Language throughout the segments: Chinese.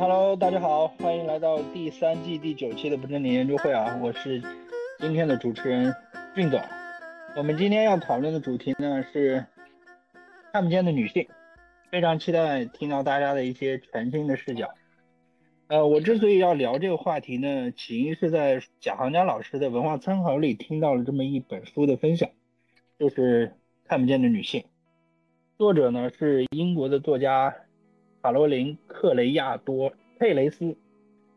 Hello，大家好，欢迎来到第三季第九期的不正经研究会啊，我是今天的主持人俊总。我们今天要讨论的主题呢是看不见的女性，非常期待听到大家的一些全新的视角。呃，我之所以要聊这个话题呢，起因是在贾行家老师的文化参考里听到了这么一本书的分享，就是《看不见的女性》，作者呢是英国的作家卡罗琳·克雷亚多·佩雷斯，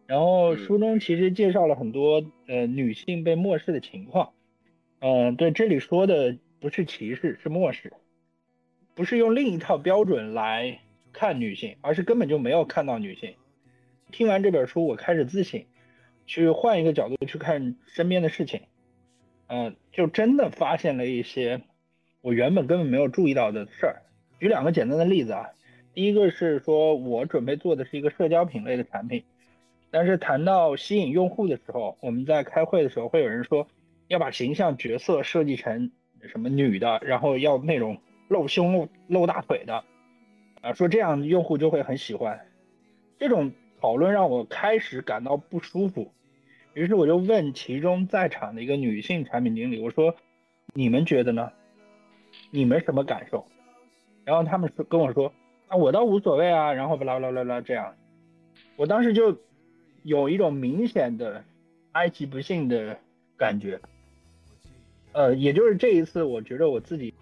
然后书中其实介绍了很多呃女性被漠视的情况，嗯，对，这里说的不是歧视，是漠视，不是用另一套标准来看女性，而是根本就没有看到女性。听完这本书，我开始自省，去换一个角度去看身边的事情，嗯，就真的发现了一些我原本根本没有注意到的事儿。举两个简单的例子啊，第一个是说我准备做的是一个社交品类的产品，但是谈到吸引用户的时候，我们在开会的时候会有人说要把形象角色设计成什么女的，然后要那种露胸露露大腿的，啊，说这样用户就会很喜欢这种。讨论让我开始感到不舒服，于是我就问其中在场的一个女性产品经理，我说：“你们觉得呢？你们什么感受？”然后他们说跟我说：“啊，我倒无所谓啊。”然后巴拉巴拉巴拉这样，我当时就有一种明显的哀其不幸的感觉。呃，也就是这一次，我觉得我自己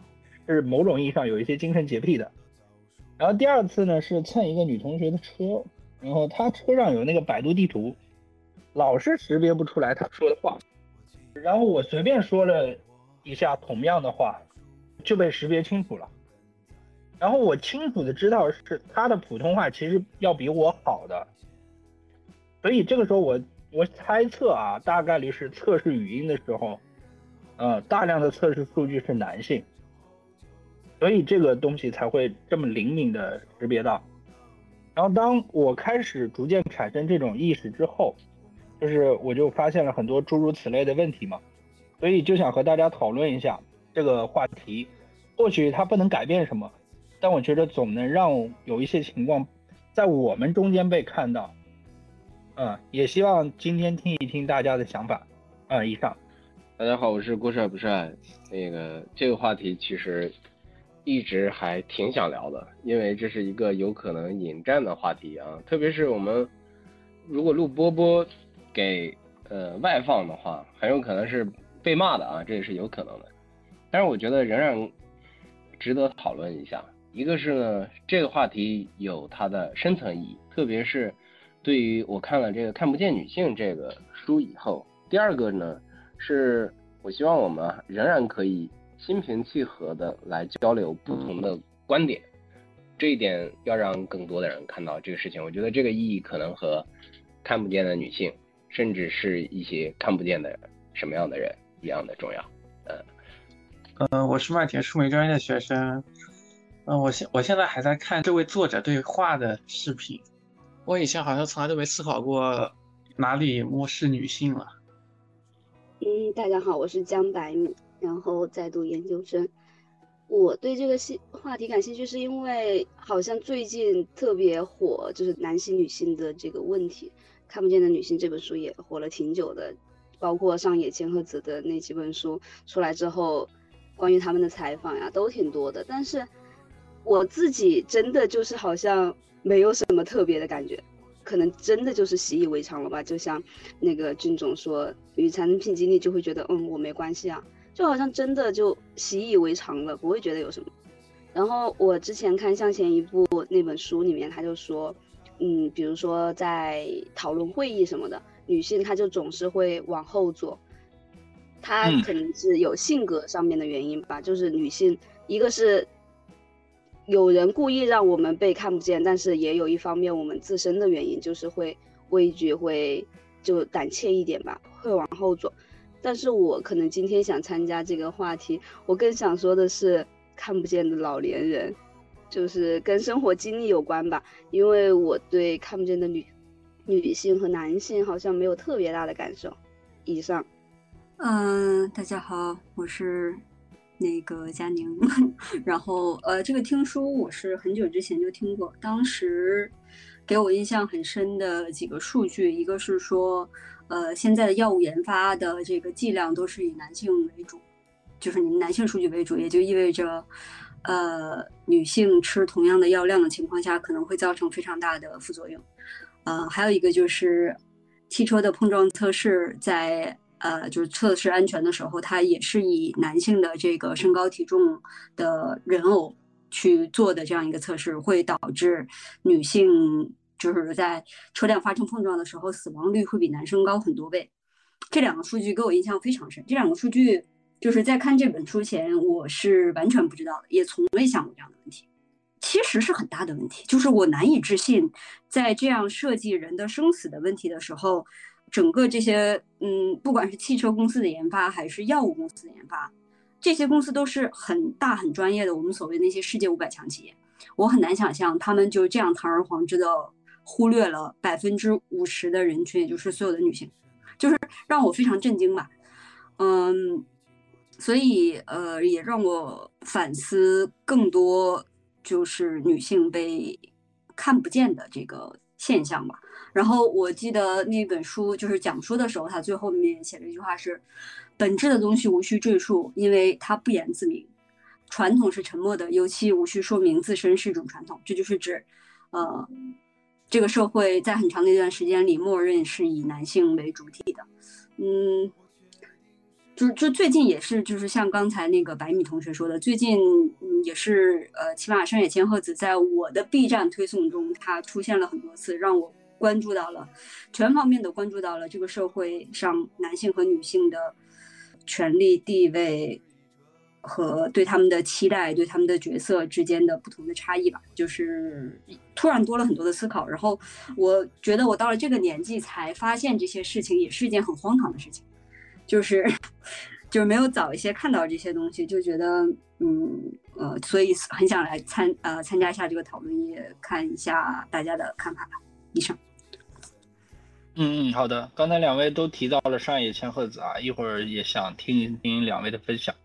是某种意义上有一些精神洁癖的。然后第二次呢，是蹭一个女同学的车。然后她车上有那个百度地图，老是识别不出来她说的话，然后我随便说了一下同样的话，就被识别清楚了。然后我清楚的知道是他的普通话其实要比我好的，所以这个时候我我猜测啊，大概率是测试语音的时候，呃，大量的测试数据是男性，所以这个东西才会这么灵敏的识别到。然后当我开始逐渐产生这种意识之后，就是我就发现了很多诸如此类的问题嘛，所以就想和大家讨论一下这个话题。或许它不能改变什么，但我觉得总能让有一些情况在我们中间被看到。嗯，也希望今天听一听大家的想法。嗯，以上。大家好，我是郭帅不帅。那个这个话题其实。一直还挺想聊的，因为这是一个有可能引战的话题啊，特别是我们如果录波波给呃外放的话，很有可能是被骂的啊，这也是有可能的。但是我觉得仍然值得讨论一下。一个是呢，这个话题有它的深层意义，特别是对于我看了这个《看不见女性》这个书以后。第二个呢，是我希望我们仍然可以。心平气和的来交流不同的观点，这一点要让更多的人看到这个事情。我觉得这个意义可能和看不见的女性，甚至是一些看不见的什么样的人一样的重要。嗯，嗯，我是麦田树莓专业的学生。嗯，我现我现在还在看这位作者对话的视频。我以前好像从来都没思考过哪里漠视女性了。嗯，大家好，我是江百米。然后在读研究生，我对这个兴话题感兴趣，是因为好像最近特别火，就是男性女性的这个问题。看不见的女性这本书也火了挺久的，包括上野千鹤子的那几本书出来之后，关于他们的采访呀都挺多的。但是我自己真的就是好像没有什么特别的感觉，可能真的就是习以为常了吧。就像那个俊总说，与产品经理就会觉得，嗯，我没关系啊。就好像真的就习以为常了，不会觉得有什么。然后我之前看向前一步那本书里面，他就说，嗯，比如说在讨论会议什么的，女性她就总是会往后坐，她可能是有性格上面的原因吧。就是女性，一个是有人故意让我们被看不见，但是也有一方面我们自身的原因，就是会畏惧，会就胆怯一点吧，会往后走。但是我可能今天想参加这个话题，我更想说的是看不见的老年人，就是跟生活经历有关吧。因为我对看不见的女女性和男性好像没有特别大的感受。以上，嗯，大家好，我是那个佳宁。然后呃，这个听书我是很久之前就听过，当时。给我印象很深的几个数据，一个是说，呃，现在的药物研发的这个剂量都是以男性为主，就是你们男性数据为主，也就意味着，呃，女性吃同样的药量的情况下，可能会造成非常大的副作用。呃，还有一个就是汽车的碰撞测试，在呃就是测试安全的时候，它也是以男性的这个身高体重的人偶去做的这样一个测试，会导致女性就是在车辆发生碰撞的时候，死亡率会比男生高很多倍。这两个数据给我印象非常深。这两个数据就是在看这本书前，我是完全不知道的，也从未想过这样的问题。其实是很大的问题，就是我难以置信，在这样设计人的生死的问题的时候，整个这些嗯，不管是汽车公司的研发还是药物公司的研发，这些公司都是很大很专业的，我们所谓那些世界五百强企业，我很难想象他们就这样堂而皇之的忽略了百分之五十的人群，也就是所有的女性，就是让我非常震惊吧，嗯，所以呃，也让我反思更多。就是女性被看不见的这个现象吧。然后我记得那本书就是讲书的时候，他最后面写了一句话是：“本质的东西无需赘述，因为它不言自明。传统是沉默的，尤其无需说明自身是一种传统。”这就是指，呃，这个社会在很长的一段时间里，默认是以男性为主体的。嗯。就就最近也是，就是像刚才那个白米同学说的，最近也是，呃，起码山野千鹤子在我的 B 站推送中，他出现了很多次，让我关注到了，全方面的关注到了这个社会上男性和女性的权利地位和对他们的期待、对他们的角色之间的不同的差异吧。就是突然多了很多的思考，然后我觉得我到了这个年纪才发现这些事情，也是一件很荒唐的事情。就是，就是没有早一些看到这些东西，就觉得，嗯，呃，所以很想来参，呃，参加一下这个讨论，也看一下大家的看法吧。以上。嗯嗯，好的。刚才两位都提到了上野千鹤子啊，一会儿也想听一听两位的分享，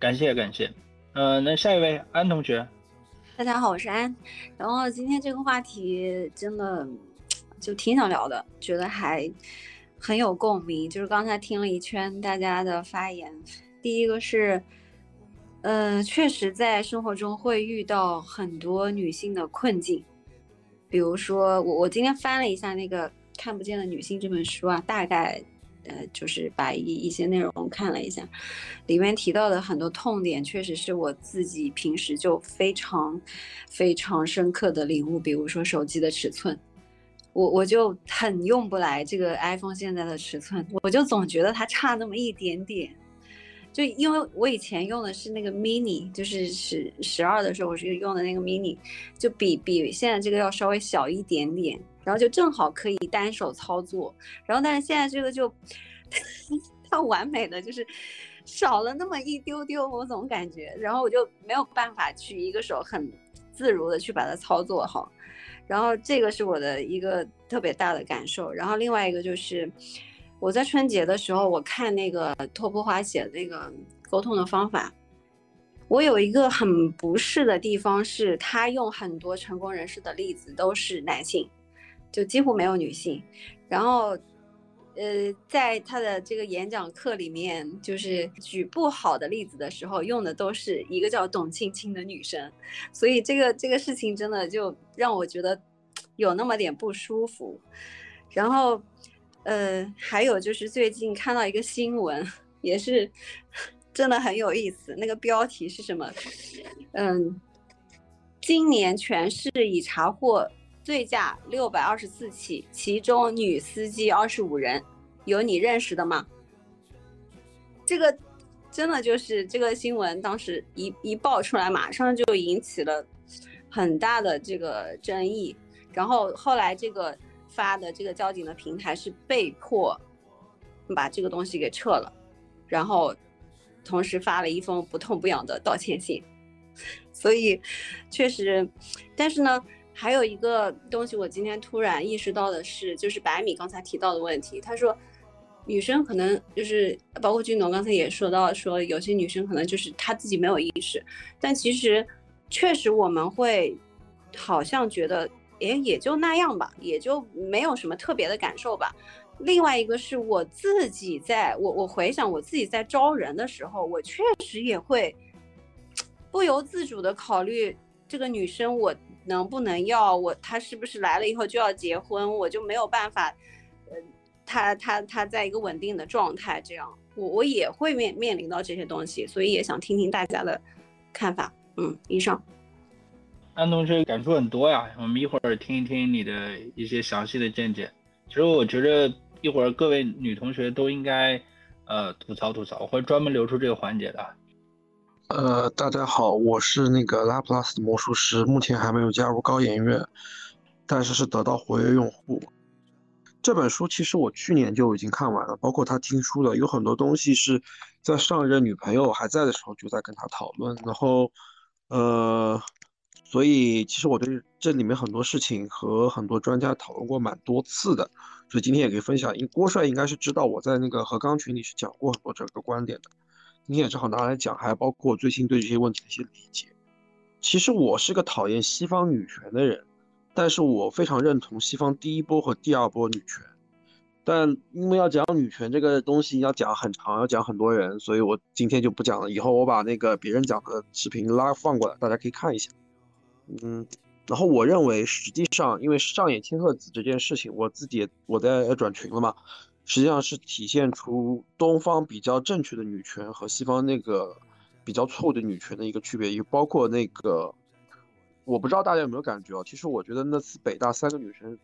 感谢感谢。嗯，那下一位安同学。大家好，我是安。然后今天这个话题真的就挺想聊的，觉得还。很有共鸣，就是刚才听了一圈大家的发言。第一个是，呃，确实在生活中会遇到很多女性的困境，比如说我我今天翻了一下那个《看不见的女性》这本书啊，大概呃就是把一一些内容看了一下，里面提到的很多痛点，确实是我自己平时就非常非常深刻的领悟，比如说手机的尺寸。我我就很用不来这个 iPhone 现在的尺寸，我就总觉得它差那么一点点，就因为我以前用的是那个 mini，就是十十二的时候我是用的那个 mini，就比比现在这个要稍微小一点点，然后就正好可以单手操作，然后但是现在这个就 它完美的就是少了那么一丢丢，我总感觉，然后我就没有办法去一个手很自如的去把它操作好。然后这个是我的一个特别大的感受。然后另外一个就是，我在春节的时候，我看那个托波华写的那个沟通的方法，我有一个很不适的地方是，他用很多成功人士的例子都是男性，就几乎没有女性。然后。呃，在他的这个演讲课里面，就是举不好的例子的时候，用的都是一个叫董卿卿的女生，所以这个这个事情真的就让我觉得有那么点不舒服。然后，呃，还有就是最近看到一个新闻，也是真的很有意思。那个标题是什么？嗯，今年全市已查获。醉驾六百二十四起，其中女司机二十五人，有你认识的吗？这个真的就是这个新闻，当时一一爆出来，马上就引起了很大的这个争议。然后后来这个发的这个交警的平台是被迫把这个东西给撤了，然后同时发了一封不痛不痒的道歉信。所以确实，但是呢。还有一个东西，我今天突然意识到的是，就是白米刚才提到的问题。他说，女生可能就是包括俊总刚才也说到，说有些女生可能就是她自己没有意识，但其实确实我们会好像觉得哎也就那样吧，也就没有什么特别的感受吧。另外一个是我自己在我我回想我自己在招人的时候，我确实也会不由自主的考虑这个女生我能不能要，我他是不是来了以后就要结婚，我就没有办法，呃，他他他在一个稳定的状态，这样我我也会面面临到这些东西，所以也想听听大家的看法。嗯，以上。安同学感触很多呀，我们一会儿听一听你的一些详细的见解。其实我觉得一会儿各位女同学都应该呃吐槽吐槽，我会专门留出这个环节的。呃，大家好，我是那个拉普拉斯的魔术师，目前还没有加入高研院，但是是得到活跃用户。这本书其实我去年就已经看完了，包括他听书的，有很多东西是在上一任女朋友还在的时候就在跟他讨论，然后呃。所以其实我对这里面很多事情和很多专家讨论过蛮多次的，所以今天也可以分享。因郭帅应该是知道我在那个和钢群里是讲过很多这个观点的，你也正好拿来讲，还包括最近对这些问题的一些理解。其实我是个讨厌西方女权的人，但是我非常认同西方第一波和第二波女权。但因为要讲女权这个东西要讲很长，要讲很多人，所以我今天就不讲了。以后我把那个别人讲的视频拉放过来，大家可以看一下。嗯，然后我认为，实际上，因为上野千鹤子这件事情，我自己我在转群了嘛，实际上是体现出东方比较正确的女权和西方那个比较错误的女权的一个区别，也包括那个，我不知道大家有没有感觉啊？其实我觉得那次北大三个女生，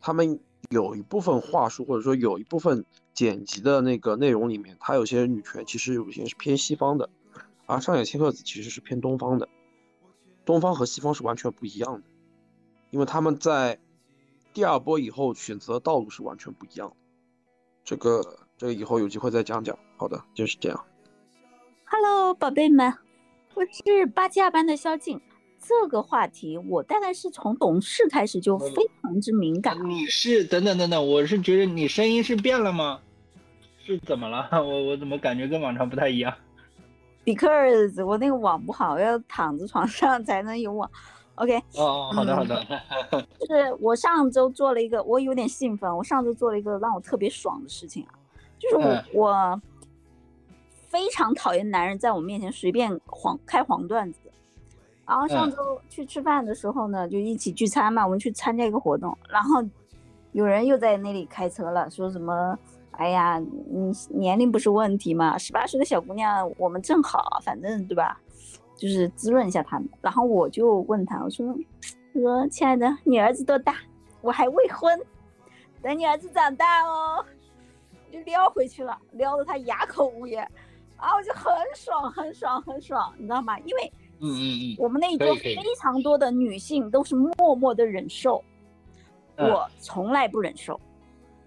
她们有一部分话术或者说有一部分剪辑的那个内容里面，她有些女权其实有些是偏西方的，而上野千鹤子其实是偏东方的。东方和西方是完全不一样的，因为他们在第二波以后选择的道路是完全不一样的。这个这个以后有机会再讲讲。好的，就是这样。Hello，宝贝们，我是八七二班的萧静。这个话题我大概是从懂事开始就非常之敏感。你是等等等等，我是觉得你声音是变了吗？是怎么了？我我怎么感觉跟往常不太一样？Because 我那个网不好，要躺在床上才能有网。OK。哦，好的好的。就是我上周做了一个，我有点兴奋。我上周做了一个让我特别爽的事情啊，就是我我非常讨厌男人在我面前随便黄开黄段子。然后上周去吃饭的时候呢，就一起聚餐嘛，我们去参加一个活动，然后有人又在那里开车了，说什么。哎呀，你年龄不是问题嘛？十八岁的小姑娘，我们正好，反正对吧？就是滋润一下他们。然后我就问他，我说：“我说亲爱的，你儿子多大？我还未婚，等你儿子长大哦。”就撩回去了，撩得他哑口无言。然后我就很爽，很爽，很爽，你知道吗？因为嗯嗯嗯，我们那一桌非常多的女性都是默默的忍受，我从来不忍受。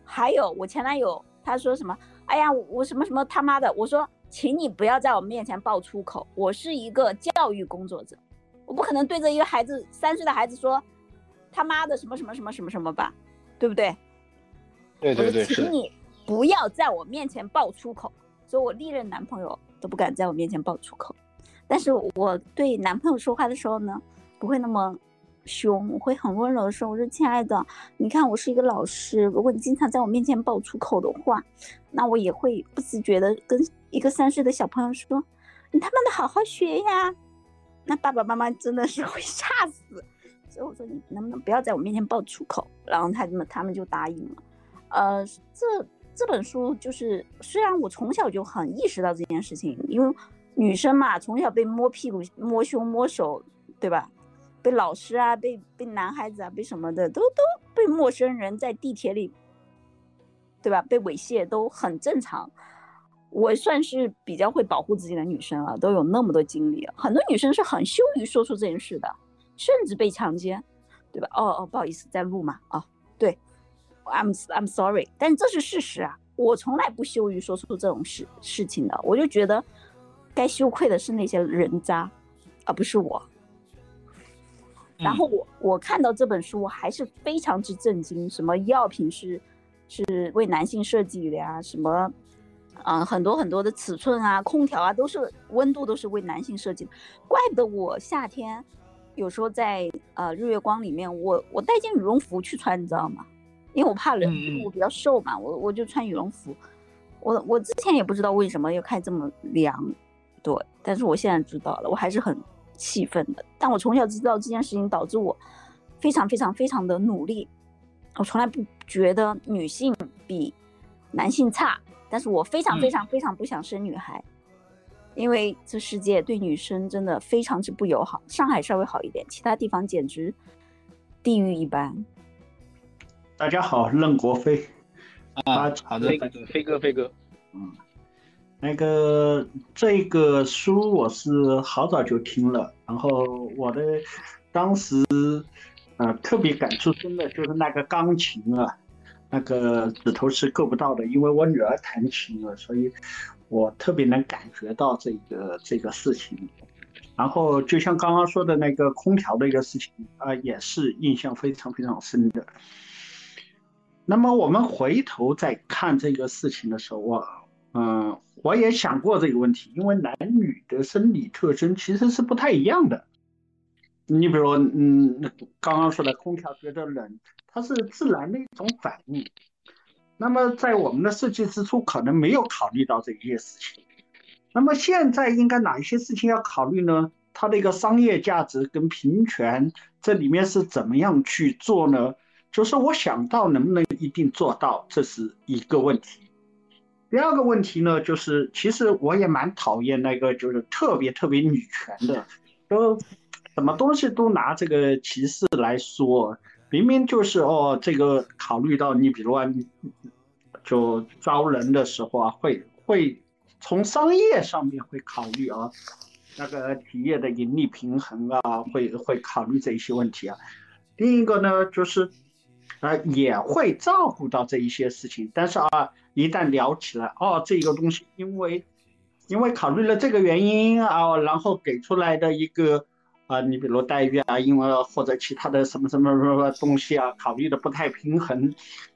还有我前男友。他说什么？哎呀，我什么什么他妈的！我说，请你不要在我面前爆粗口。我是一个教育工作者，我不可能对着一个孩子三岁的孩子说他妈的什么什么什么什么什么吧，对不对？对对对，请你不要在我面前爆粗口。所以我历任男朋友都不敢在我面前爆粗口，但是我对男朋友说话的时候呢，不会那么。凶，我会很温柔的说：“我说亲爱的，你看我是一个老师，如果你经常在我面前爆粗口的话，那我也会不自觉的跟一个三岁的小朋友说，你他妈的好好学呀。那爸爸妈妈真的是会吓死。所以我说你能不能不要在我面前爆粗口？然后他们他们就答应了。呃，这这本书就是虽然我从小就很意识到这件事情，因为女生嘛，从小被摸屁股、摸胸、摸手，对吧？被老师啊，被被男孩子啊，被什么的，都都被陌生人在地铁里，对吧？被猥亵都很正常。我算是比较会保护自己的女生了，都有那么多经历。很多女生是很羞于说出这件事的，甚至被强奸，对吧？哦哦，不好意思，在录嘛？啊，对，I'm I'm sorry，但这是事实啊。我从来不羞于说出这种事事情的，我就觉得该羞愧的是那些人渣，而不是我。然后我我看到这本书，我还是非常之震惊。什么药品是是为男性设计的呀？什么，嗯，很多很多的尺寸啊，空调啊，都是温度都是为男性设计的。怪不得我夏天有时候在呃日月光里面，我我带件羽绒服去穿，你知道吗？因为我怕冷，嗯嗯我比较瘦嘛，我我就穿羽绒服。我我之前也不知道为什么要开这么凉，对，但是我现在知道了，我还是很气愤的。但我从小知道这件事情导致我非常非常非常的努力，我从来不觉得女性比男性差，但是我非常非嗯常非常不想生女孩。因为这世界对女生真的非常之不友好，上海稍微好一点，其他地方简直地狱一般。大家好，任国飞。啊，好的飞，哥，飞哥，飞哥，那个这个书我是好早就听了，然后我的当时呃特别感触深的就是那个钢琴啊，那个指头是够不到的，因为我女儿弹琴了，所以我特别能感觉到这个这个事情。然后就像刚刚说的那个空调的一个事情啊、也是印象非常非常深的。那么我们回头再看这个事情的时候，啊嗯，我也想过这个问题，因为男女的生理特征其实是不太一样的。你比如，嗯，刚刚说的空调觉得冷，它是自然的一种反应。那么在我们的设计之初，可能没有考虑到这些事情。那么现在应该哪一些事情要考虑呢？它的一个商业价值跟平权，这里面是怎么样去做呢？就是我想到能不能一定做到，这是一个问题。第二个问题呢，就是其实我也蛮讨厌那个就是特别特别女权的，都什么东西都拿这个歧视来说，明明就是哦，这个考虑到你比如啊，就招人的时候啊，会会从商业上面会考虑啊，那个企业的盈利平衡啊，会会考虑这一些问题啊。另一个呢，就是啊，也会照顾到这一些事情，但是啊，一旦聊起来，哦，这个东西因为因为考虑了这个原因啊，然后给出来的一个啊，你比如待遇啊，因为或者其他的什么什么什么东西啊，考虑的不太平衡，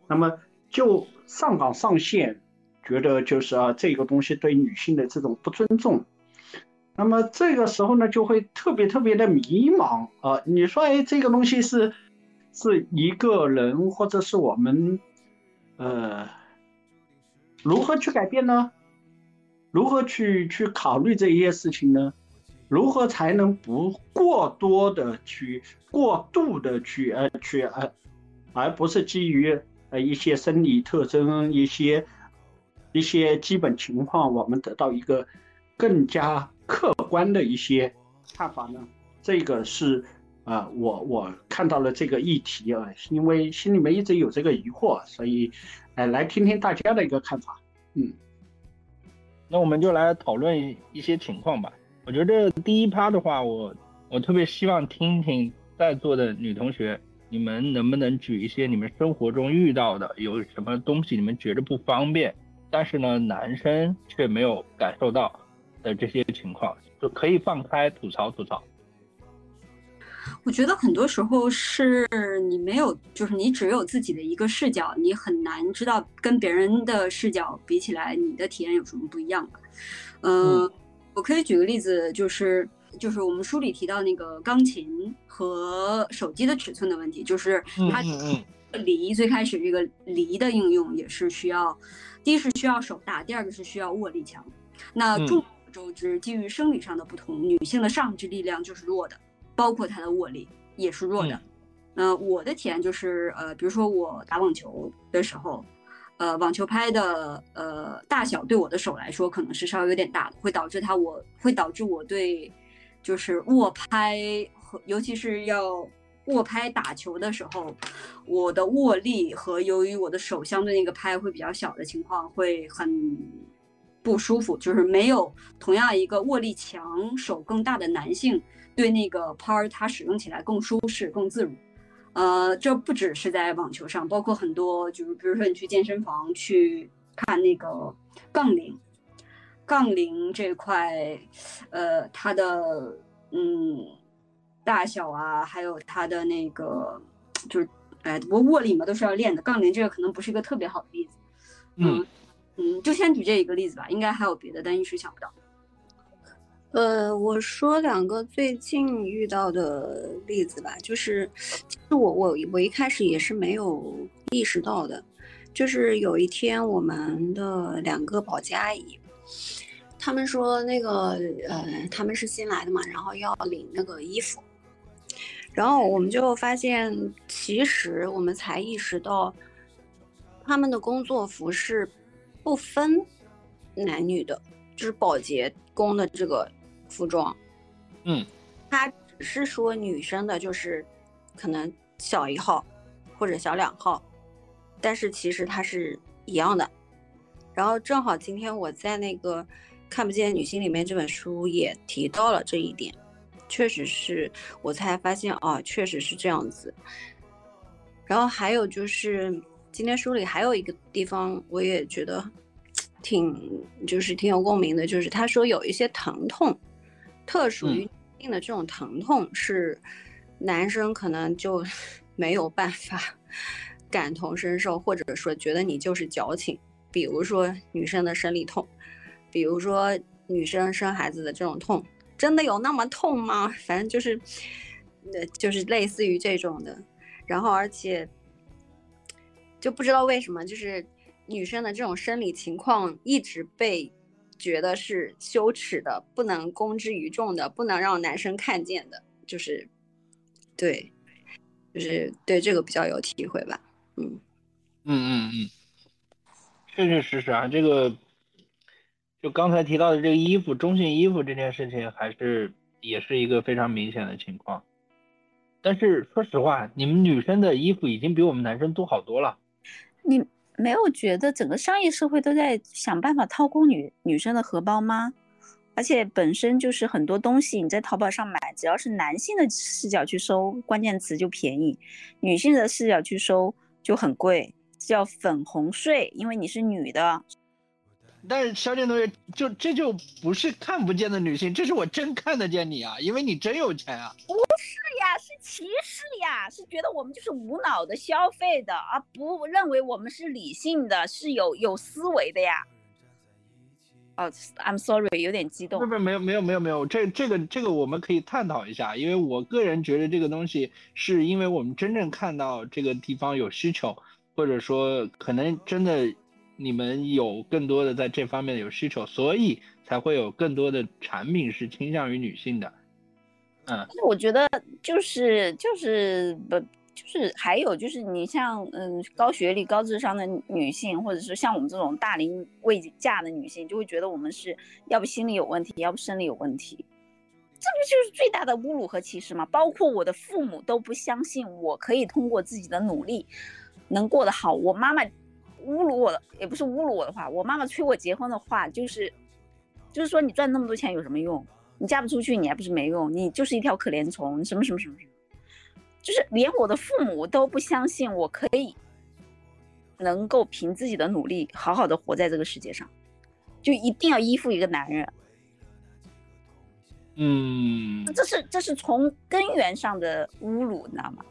那么就上纲上线，觉得就是啊，这个东西对女性的这种不尊重。那么这个时候呢，就会特别特别的迷茫啊！你说，哎，这个东西是是一个人，或者是我们，呃，如何去改变呢？如何去去考虑这一些事情呢？如何才能不过多的去过度的去呃去呃，而不是基于呃一些生理特征、一些一些基本情况，我们得到一个更加客观的一些看法呢？这个是啊、呃我我看到了这个议题啊，因为心里面一直有这个疑惑，所以呃来听听大家的一个看法。嗯，那我们就来讨论一些情况吧。我觉得第一趴的话，我我特别希望听听在座的女同学，你们能不能举一些你们生活中遇到的有什么东西你们觉得不方便，但是呢男生却没有感受到的这些情况，就可以放开吐槽吐槽。我觉得很多时候是你没有，就是你只有自己的一个视角，你很难知道跟别人的视角比起来，你的体验有什么不一样吧。嗯、呃，我可以举个例子，就是就是我们书里提到那个钢琴和手机的尺寸的问题，就是它嗯梨最开始这个离的应用也是需要，第一是需要手大，第二个是需要握力强。那嗯众所周知，基于生理上的不同，女性的上肢力量就是弱的。包括她的握力也是弱的。嗯、呃，我的体验就是，呃，比如说我打网球的时候，呃，网球拍的呃大小对我的手来说可能是稍微有点大的，会导致它我会导致我对就是握拍和尤其是要握拍打球的时候，我的握力和由于我的手相对那个拍会比较小的情况会很。不舒服，就是没有同样一个握力强、手更大的男性对那个拍儿，它使用起来更舒适、更自如。呃，这不只是在网球上，包括很多，就是比如说你去健身房去看那个杠铃，杠铃这块，呃，它的嗯大小啊，还有它的那个就是，哎，不过握力嘛都是要练的，杠铃这个可能不是一个特别好的例子。嗯。嗯，就先举这一个例子吧，应该还有别的，但一时想不到。呃，我说两个最近遇到的例子吧，就是其实我我我一开始也是没有意识到的，就是有一天我们的两个保洁阿姨，他们说那个呃他们是新来的嘛，然后要领那个衣服，然后我们就发现，其实我们才意识到，他们的工作服是不分男女的，就是保洁工的这个。服装，嗯，他只是说女生的，就是可能小一号或者小两号，但是其实它是一样的。然后正好今天我在那个《看不见女性》里面这本书也提到了这一点，确实是我才发现啊，确实是这样子。然后还有就是今天书里还有一个地方，我也觉得 挺就是挺有共鸣的，就是他说有一些疼痛。特属于女性的这种疼痛是男生可能就 没有办法 感同身受，或者说觉得你就是矫情。比如说女生的生理痛，比如说女生生孩子的这种痛，真的有那么痛吗？反正就是，呃，就是类似于这种的。然后而且就不知道为什么，就是女生的这种生理情况一直被。觉得是羞耻的，不能公之于众的，不能让男生看见的，就是，对，就是对这个比较有体会吧。嗯，嗯嗯嗯，确确实实啊，这个就刚才提到的这个衣服，中性衣服这件事情，还是也是一个非常明显的情况。但是说实话，你们女生的衣服已经比我们男生多好多了。你。没有觉得整个商业社会都在想办法掏空女女生的荷包吗？而且本身就是很多东西你在淘宝上买，只要是男性的视角去搜关键词就便宜，女性的视角去搜就很贵，叫粉红税，因为你是女的。但是小点同学，就这就不是看不见的女性，这是我真看得见你啊，因为你真有钱啊。不是呀，是歧视呀，是觉得我们就是无脑的消费的，而不认为我们是理性的，是有有思维的呀。哦，I'm sorry，有点激动。不不，没有没有没有没有，这这个这个我们可以探讨一下，因为我个人觉得这个东西是因为我们真正看到这个地方有需求，或者说可能真的。你们有更多的在这方面有需求，所以才会有更多的产品是倾向于女性的。嗯，那我觉得就是就是不就是还有就是你像嗯高学历高智商的女性，或者是像我们这种大龄未嫁的女性，就会觉得我们是要不心理有问题，要不生理有问题，这不就是最大的侮辱和歧视吗？包括我的父母都不相信我可以通过自己的努力能过得好，我妈妈。侮辱我的也不是侮辱我的话，我妈妈催我结婚的话就是，就是说你赚那么多钱有什么用？你嫁不出去你还不是没用？你就是一条可怜虫，什么什么什么什么，就是连我的父母都不相信我可以能够凭自己的努力好好的活在这个世界上，就一定要依附一个男人。嗯，这是这是从根源上的侮辱，你知道吗？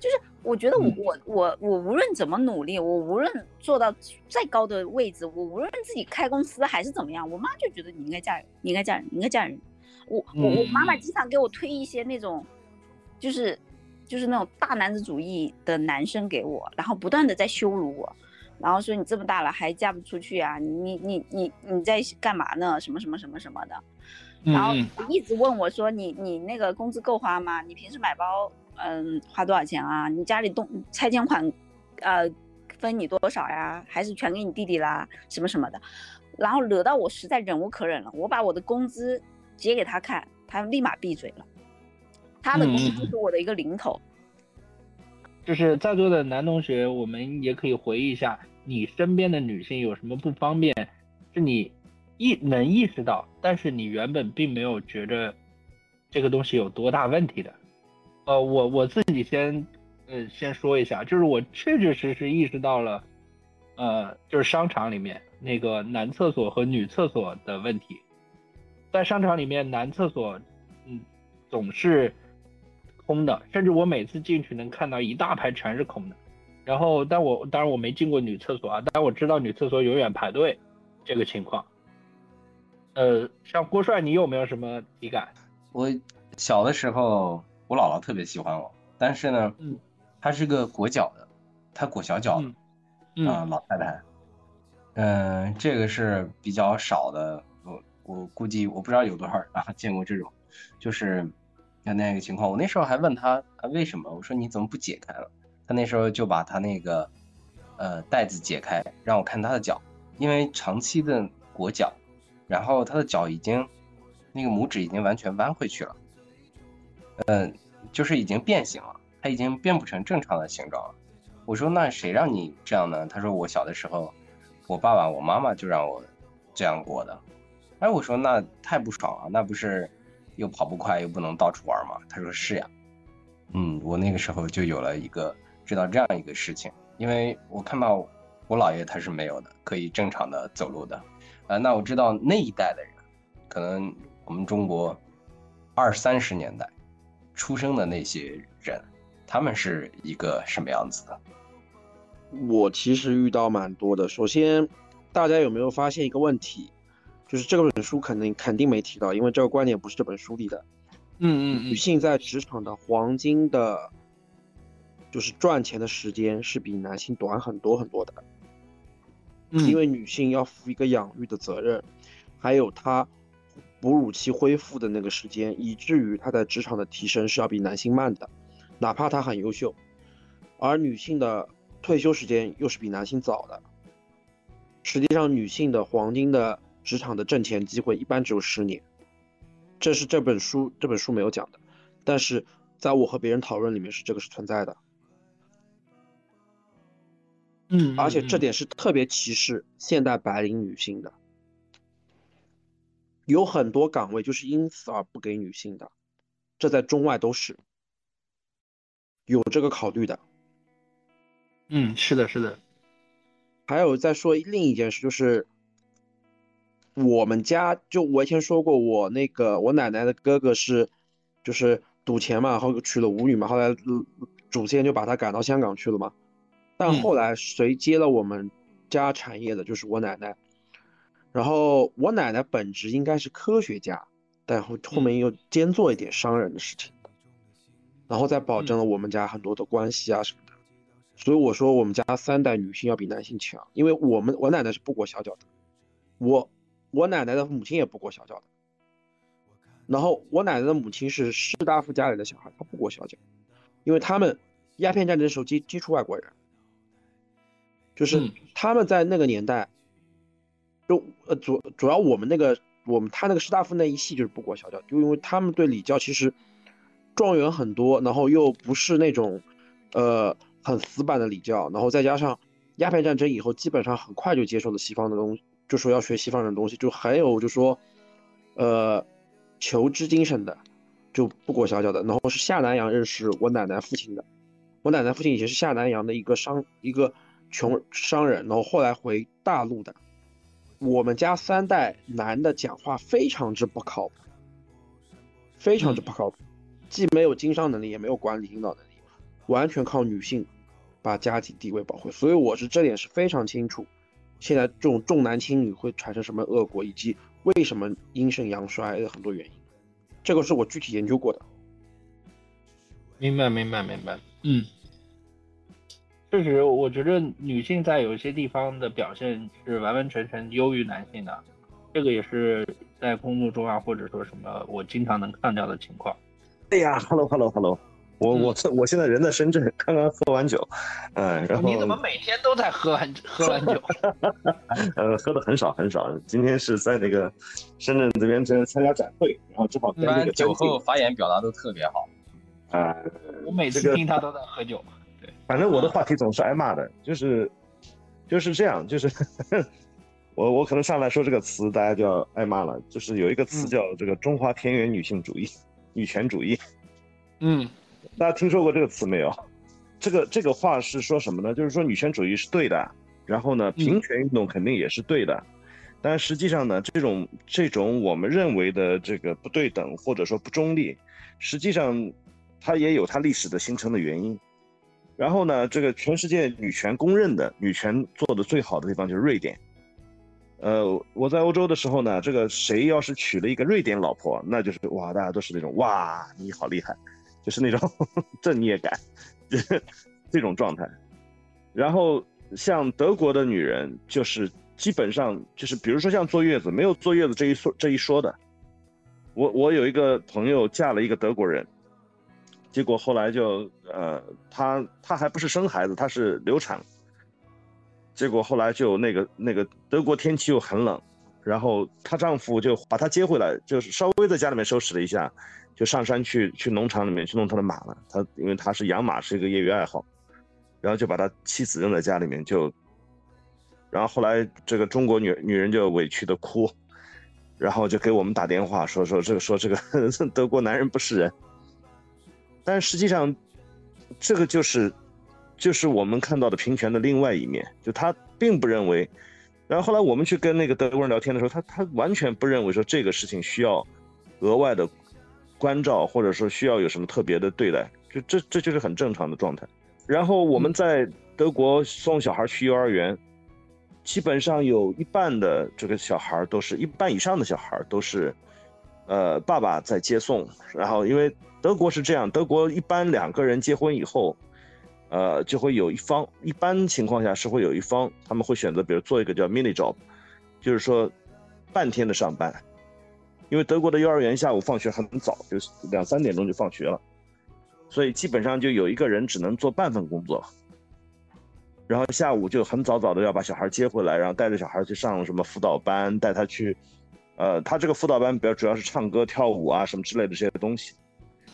就是。我觉得我我我我无论怎么努力，我无论做到再高的位置，我无论自己开公司还是怎么样，我妈就觉得你应该嫁人，你应该嫁人，你应该嫁人。我我我妈妈经常给我推一些那种，就是就是那种大男子主义的男生给我，然后不断的在羞辱我，然后说你这么大了还嫁不出去啊？你你你你在干嘛呢？什么什么什么什么的，然后一直问我说你你那个工资够花吗？你平时买包？嗯，花多少钱啊？你家里动拆迁款，呃，分你多少呀？还是全给你弟弟啦？什么什么的，然后惹到我实在忍无可忍了，我把我的工资结给他看，他立马闭嘴了。他的工资是我的一个零头。就是在座的男同学，我们也可以回忆一下，你身边的女性有什么不方便，是你意能意识到，但是你原本并没有觉着这个东西有多大问题的。呃，我我自己先，呃，先说一下，就是我确确实实意识到了，呃，就是商场里面那个男厕所和女厕所的问题，在商场里面男厕所，嗯，总是空的，甚至我每次进去能看到一大排全是空的，然后，但我当然我没进过女厕所啊，但我知道女厕所永远排队这个情况，呃，像郭帅，你有没有什么体感？我小的时候，我姥姥特别喜欢我，但是呢，嗯，她是个裹脚的，她裹小脚的，嗯啊，老太太，嗯，这个是比较少的，我我估计我不知道有多少人啊见过这种，就是那那个情况。我那时候还问她啊为什么，我说你怎么不解开了？她那时候就把她那个呃带子解开，让我看她的脚，因为长期的裹脚，然后她的脚已经那个拇指已经完全弯回去了，嗯，就是已经变形了，它已经变不成正常的形状了。我说那谁让你这样呢？他说我小的时候，我爸爸我妈妈就让我这样过的。哎，我说那太不爽了，那不是又跑不快又不能到处玩吗？他说是呀。嗯，我那个时候就有了一个知道这样一个事情，因为我看到我姥爷他是没有的，可以正常的走路的。啊，那我知道那一代的人，可能我们中国二三十年代出生的那些人，他们是一个什么样子的？我其实遇到蛮多的。首先，大家有没有发现一个问题？就是这本书肯定肯定没提到，因为这个观点不是这本书里的。嗯嗯女性在职场的黄金的，就是赚钱的时间是比男性短很多很多的。嗯，因为女性要负一个养育的责任，还有她哺乳期恢复的那个时间，以至于她在职场的提升是要比男性慢的，哪怕她很优秀。而女性的退休时间又是比男性早的。实际上，女性的黄金的职场的挣钱机会一般只有十年，这是这本书这本书没有讲的，但是在我和别人讨论里面是这个是存在的。嗯，而且这嗯点是特别歧视现代白领女性的，有很多岗位就是因此而不给女性的，这在中外都是有这个考虑的。嗯，是的，是的，还有再说另一件事，就是我们家就我以前说过，我那个我奶奶的哥哥是就是赌钱嘛，然后娶了舞女嘛，后来呃祖先就把他赶到香港去了嘛。但嗯后来谁接了我们家产业的，就是我奶奶。然后我奶奶本职应该是科学家，但后后面又兼做一点商人的事情，然后再保证了我们家很多的关系啊什么的。所以我说我们家三代女性要比男性强，因为我们我奶奶是不裹小脚的，我我奶奶的母亲也不裹小脚的。然后我奶奶的母亲是士大夫家里的小孩，她不裹小脚，因为他们鸦片战争的时候接接触外国人，就是嗯他们在那个年代，就呃主主要我们那个我们他那个士大夫那一系就是不裹小脚，就因为他们对礼教其实状元很多，然后又不是那种呃很死板的礼教，然后再加上鸦片战争以后，基本上很快就接受了西方的东西，就说要学西方人的东西，就还有就说呃求知精神的就不裹小脚的，然后是下南洋认识我奶奶父亲的，我奶奶父亲以前是下南洋的一个商一个穷商人，然后后来回大陆的。我们家三代男的讲话非常之不靠谱，非常之不靠谱，既没有经商能力，也没有管理领导能力，完全靠女性把家庭地位保护。所以我是这点是非常清楚，现在这种重男轻女会产生什么恶果，以及为什么阴盛阳衰的很多原因，这个是我具体研究过的。明白，明白，明白。嗯，确实，我觉得女性在有一些地方的表现是完完全全优于男性的，这个也是在工作中啊，或者说什么，我经常能看到的情况。哎呀，hello hello hello，我我我现在人在深圳，刚刚喝完酒，嗯，然后你怎么每天都在喝完喝完酒？呃喝的很少很少，今天是在那个深圳这边在参加展会，然后正好跟那个酒后发言表达都特别好。啊，我每次听他都在喝酒。反正我的话题总是挨骂的，就是就是这样，就是 我我可能上来说这个词，大家就要挨骂了。就是有一个词叫这个中华田园女性主义、女权主义，嗯大家听说过这个词没有？这个这个话是说什么呢？就是说女权主义是对的，然后呢，平权运动肯定也是对的，但实际上呢，这种这种我们认为的这个不对等或者说不中立，实际上它也有它历史的形成的原因。然后呢，这个全世界女权公认的女权做的最好的地方就是瑞典，呃，我在欧洲的时候呢，这个谁要是娶了一个瑞典老婆，那就是哇，大家都是那种哇，你好厉害，就是那种 正孽感，这种状态。然后像德国的女人，就是基本上就是，比如说像坐月子，没有坐月子这一说这一说的。我我有一个朋友嫁了一个德国人，结果后来就呃，她她还不是生孩子，她是流产。结果后来就那个那个德国天气又很冷，然后她丈夫就把她接回来，就是稍微在家里面收拾了一下，就上山去去农场里面去弄他的马了。他因为他是养马是一个业余爱好，然后就把他妻子扔在家里面就，然后后来这个中国女女人就委屈的哭，然后就给我们打电话说说这个说这个 德国男人不是人，但实际上这个就是。就是我们看到的平权的另外一面，就他并不认为，然后后来我们去跟那个德国人聊天的时候，他他完全不认为说这个事情需要额外的关照，或者说需要有什么特别的对待，就这这就是很正常的状态。然后我们在德国送小孩去幼儿园，基本上有一半的这个小孩都是一半以上的小孩都是，呃，爸爸在接送。然后因为德国是这样，德国一般两个人结婚以后。呃，就会有一方，一般情况下是会有一方，他们会选择，比如做一个叫 mini job，就是说半天的上班，因为德国的幼儿园下午放学很早，就两三点钟就放学了，所以基本上就有一个人只能做半份工作，然后下午就很早早的要把小孩接回来，然后带着小孩去上什么辅导班，带他去，呃，他这个辅导班比较主要是唱歌、跳舞啊什么之类的这些东西，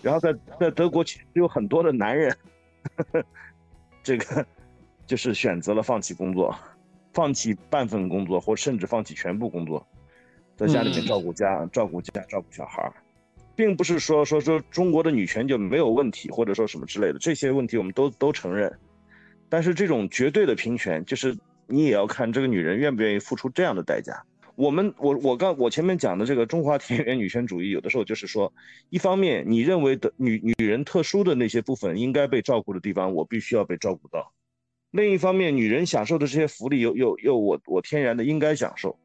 然后在在德国其实有很多的男人。呵 呵这个就是选择了放弃工作，放弃半份工作，或甚至放弃全部工作，在家里面照顾家、照顾家、照顾小孩，并不是说说说中国的女权就没有问题，或者说什么之类的，这些问题我们都都承认。但是这种绝对的平权，就是你也要看这个女人愿不愿意付出这样的代价。我们我我刚我前面讲的这个中华田园女权主义，有的时候就是说，一方面你认为的女女人特殊的那些部分应该被照顾的地方，我必须要被照顾到；另一方面，女人享受的这些福利又又又我我天然的应该享受。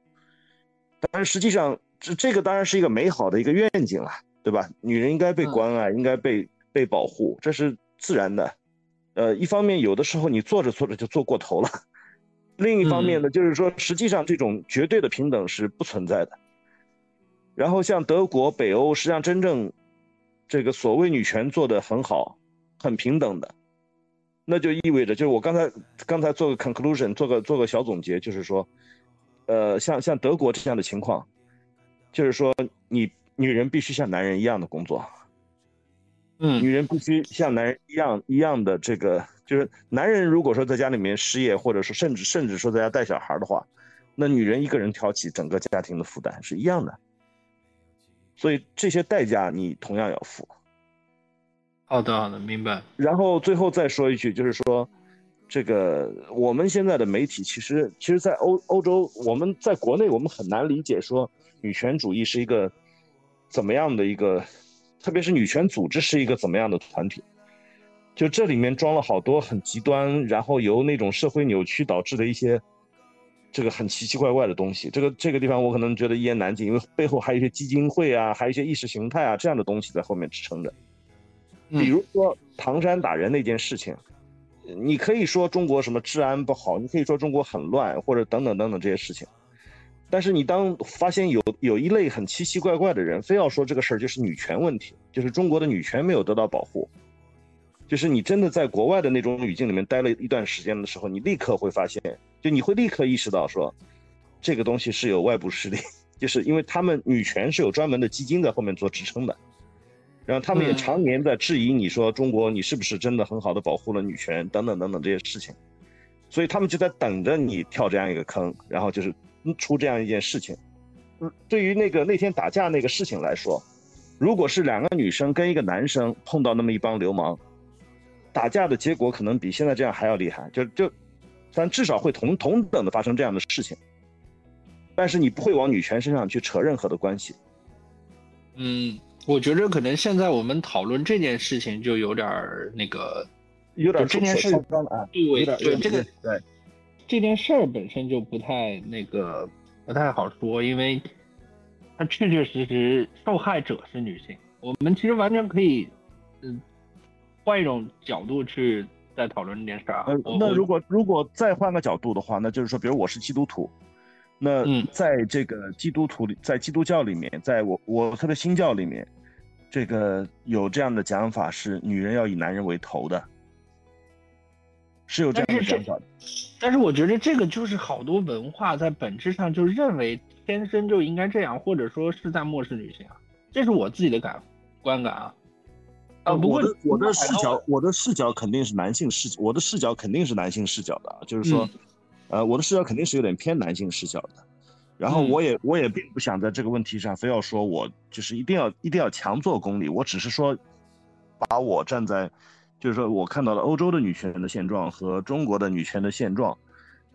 但是实际上这这个当然是一个美好的一个愿景了，对吧？女人应该被关爱，应该被被保护，这是自然的。呃，一方面有的时候你做着做着就做过头了。另一方面呢，就是说，实际上这种绝对的平等是不存在的。然后像德国、北欧，实际上真正这个所谓女权做得很好、很平等的，那就意味着，就是我刚才刚才做个 conclusion，做个做个小总结，就是说，呃，像像德国这样的情况，就是说，你女人必须像男人一样的工作，嗯，女人必须像男人一样一样的这个。就是男人如果说在家里面失业，或者说甚至甚至说在家带小孩的话，那女人一个人挑起整个家庭的负担是一样的。所以这些代价你同样要付。好的，好的，明白。然后最后再说一句，就是说，这个我们现在的媒体其实其实，在欧欧洲，我们在国内我们很难理解说女权主义是一个怎么样的一个，特别是女权组织是一个怎么样的团体。就这里面装了好多很极端，然后由那种社会扭曲导致的一些，这个很奇奇怪怪的东西。这个这个地方我可能觉得一言难尽，因为背后还有一些基金会啊，还有一些意识形态啊这样的东西在后面支撑着。比如说唐山打人那件事情，你可以说中国什么治安不好，你可以说中国很乱，或者等等等等这些事情。但是你当发现有有一类很奇奇怪怪的人，非要说这个事儿就是女权问题，就是中国的女权没有得到保护。就是你真的在国外的那种语境里面待了一段时间的时候，你立刻会发现，就你会立刻意识到说，这个东西是有外部势力，就是因为他们女权是有专门的基金在后面做支撑的，然后他们也常年在质疑你说中国你是不是真的很好的保护了女权等等等等这些事情，所以他们就在等着你跳这样一个坑，然后就是出这样一件事情。嗯，对于那个那天打架那个事情来说，如果是两个女生跟一个男生碰到那么一帮流氓。打架的结果可能比现在这样还要厉害，就就，但至少会同同等的发生这样的事情，但是你不会往女权身上去扯任何的关系。嗯，我觉得可能现在我们讨论这件事情就有点那个，有点这件事啊，对对这个对这件事儿本身就不太那个，不太好说，因为它确确实实受害者是女性。我们其实完全可以，嗯，换一种角度去再讨论这件事啊。呃，那如果如果再换个角度的话，那就是说，比如我是基督徒，那在这个基督徒里，在基督教里面，在我我特别新教里面，这个有这样的讲法是女人要以男人为头的。是有这样的想法的，但是我觉得这个就是好多文化在本质上就认为天生就应该这样，或者说是在漠视女性啊，这是我自己的感观感啊。啊，不过我的视角，我的视角肯定是男性视，我的视角肯定是男性视角的，就是说，呃，我的视角肯定是有点偏男性视角的。然后我也我也并不想在这个问题上非要说我就是一定要一定要强做公理，我只是说把我站在。就是说我看到了欧洲的女权的现状和中国的女权的现状，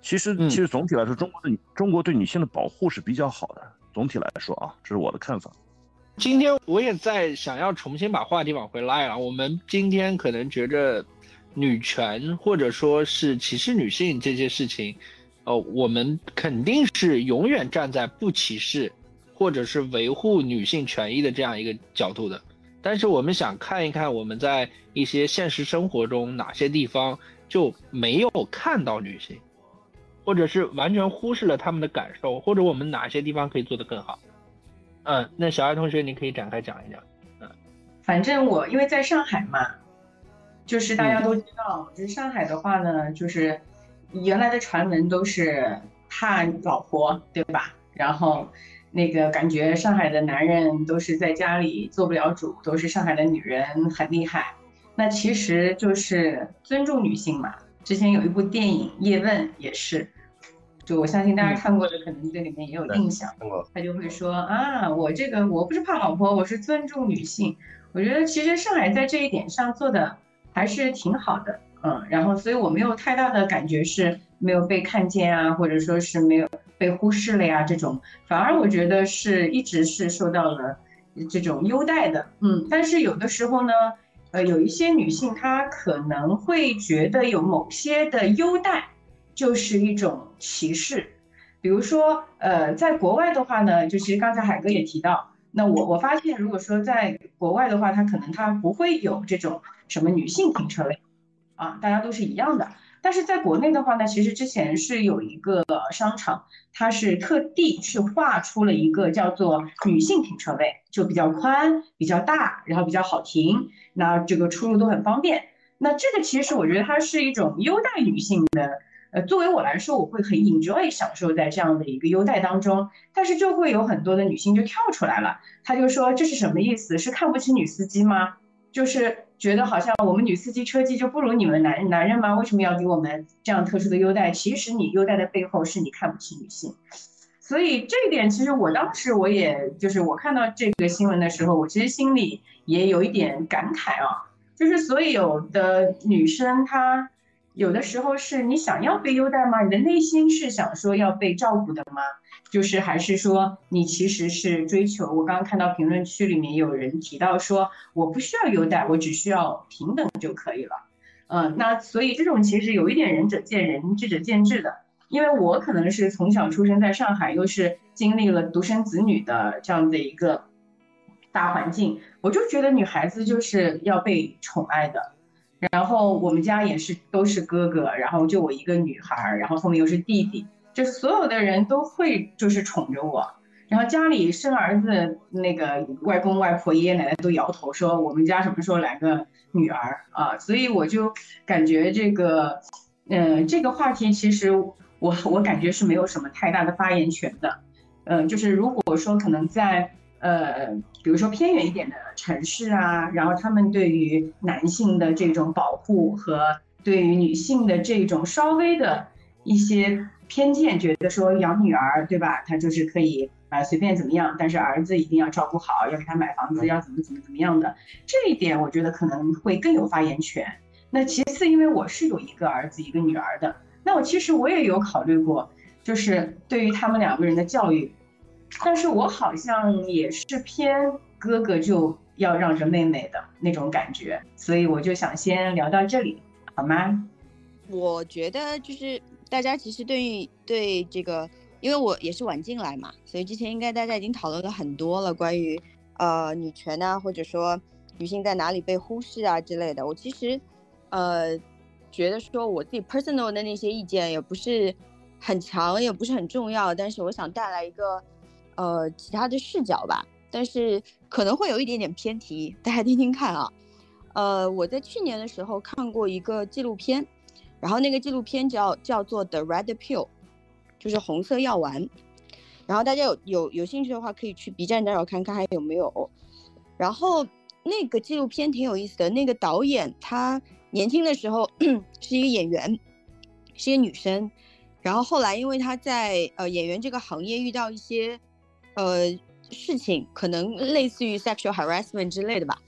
其实其实总体来说，中国的中国对女性的保护是比较好的。总体来说啊，这是我的看法。今天我也在想要重新把话题往回拉啊。我们今天可能觉着女权或者说是歧视女性这些事情，呃，我们肯定是永远站在不歧视或者是维护女性权益的这样一个角度的。但是我们想看一看我们在一些现实生活中哪些地方就没有看到女性，或者是完全忽视了他们的感受，或者我们哪些地方可以做得更好？嗯，那小爱同学你可以展开讲一讲。嗯，反正我因为在上海嘛，就是大家都知道，就是上海的话呢，就是原来的传闻都是怕老婆，对吧？然后。那个感觉，上海的男人都是在家里做不了主，都是上海的女人很厉害。那其实就是尊重女性嘛。之前有一部电影《叶问》也是，就我相信大家看过的，可能对里面也有印象。他就会说啊，我这个我不是怕老婆，我是尊重女性。我觉得其实上海在这一点上做的还是挺好的，嗯。然后，所以我没有太大的感觉是没有被看见啊，或者说是没有。被忽视了呀，这种反而我觉得是一直是受到了这种优待的，嗯，但是有的时候呢，呃，有一些女性她可能会觉得有某些的优待就是一种歧视，比如说，呃，在国外的话呢，就其实刚才海哥也提到，那我我发现如果说在国外的话，他可能他不会有这种什么女性停车位，啊，大家都是一样的。但是在国内的话呢，其实之前是有一个商场，它是特地去划出了一个叫做女性停车位，就比较宽、比较大，然后比较好停，那这个出入都很方便。那这个其实我觉得它是一种优待女性的，呃，作为我来说，我会很 enjoy 享受在这样的一个优待当中。但是就会有很多的女性就跳出来了，她就说这是什么意思？是看不起女司机吗？就是。觉得好像我们女司机车技就不如你们男男人吗？为什么要给我们这样特殊的优待？其实你优待的背后是你看不起女性，所以这一点其实我当时我也就是我看到这个新闻的时候，我其实心里也有一点感慨啊，就是所以有的女生她有的时候是你想要被优待吗？你的内心是想说要被照顾的吗？就是还是说你其实是追求，我刚刚看到评论区里面有人提到说，我不需要优待，我只需要平等就可以了。嗯，那所以这种其实有一点仁者见仁，智者见智的。因为我可能是从小出生在上海，又是经历了独生子女的这样的一个大环境，我就觉得女孩子就是要被宠爱的。然后我们家也是都是哥哥，然后就我一个女孩，然后后面又是弟弟。就所有的人都会就是宠着我，然后家里生儿子，那个外公外婆爷爷奶奶都摇头说我们家什么时候来个女儿啊？所以我就感觉这个，嗯，这个话题其实我我感觉是没有什么太大的发言权的，嗯，就是如果说可能在呃，比如说偏远一点的城市啊，然后他们对于男性的这种保护和对于女性的这种稍微的一些。偏见觉得说养女儿对吧，他就是可以啊随便怎么样，但是儿子一定要照顾好，要给他买房子，要怎么怎么怎么样的，这一点我觉得可能会更有发言权。那其次，因为我是有一个儿子一个女儿的，那我其实我也有考虑过，就是对于他们两个人的教育，但是我好像也是偏哥哥就要让着妹妹的那种感觉，所以我就想先聊到这里，好吗？我觉得就是。大家其实对于对这个因为我也是晚进来嘛，所以之前应该大家已经讨论了很多了，关于呃女权啊，或者说女性在哪里被忽视啊之类的。我其实呃觉得说我自己 personal 的那些意见也不是很强，也不是很重要，但是我想带来一个呃其他的视角吧，但是可能会有一点点偏题，大家听听看啊。呃，我在去年的时候看过一个纪录片，然后那个纪录片叫叫做 The Red Pill，就是红色药丸。然后大家有有有兴趣的话，可以去 B 站找找看看还有没有。然后那个纪录片挺有意思的，那个导演他年轻的时候是一个演员，是一个女生。然后后来因为她在呃演员这个行业遇到一些呃事情，可能类似于 sexual harassment 之类的吧。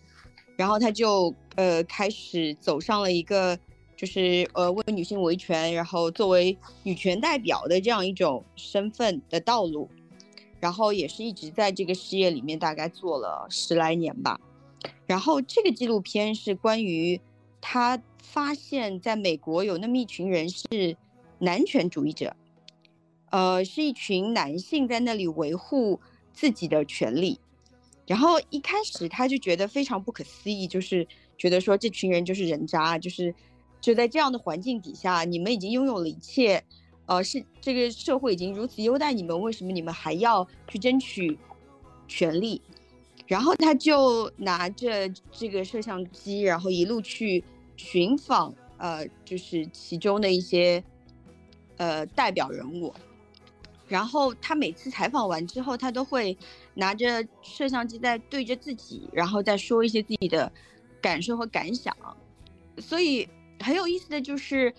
然后他就呃开始走上了一个就是呃为女性维权，然后作为女权代表的这样一种身份的道路，然后也是一直在这个事业里面大概做了十来年吧。然后这个纪录片是关于他发现在美国有那么一群人是男权主义者，呃是一群男性在那里维护自己的权利。然后一开始他就觉得非常不可思议，就是觉得说这群人就是人渣，就是就在这样的环境底下，你们已经拥有了一切，呃，是这个社会已经如此优待你们，为什么你们还要去争取权利？然后他就拿着这个摄像机，然后一路去寻访，呃，就是其中的一些呃代表人物。然后他每次采访完之后，他都会拿着摄像机在对着自己，然后再说一些自己的感受和感想。所以很有意思的就是，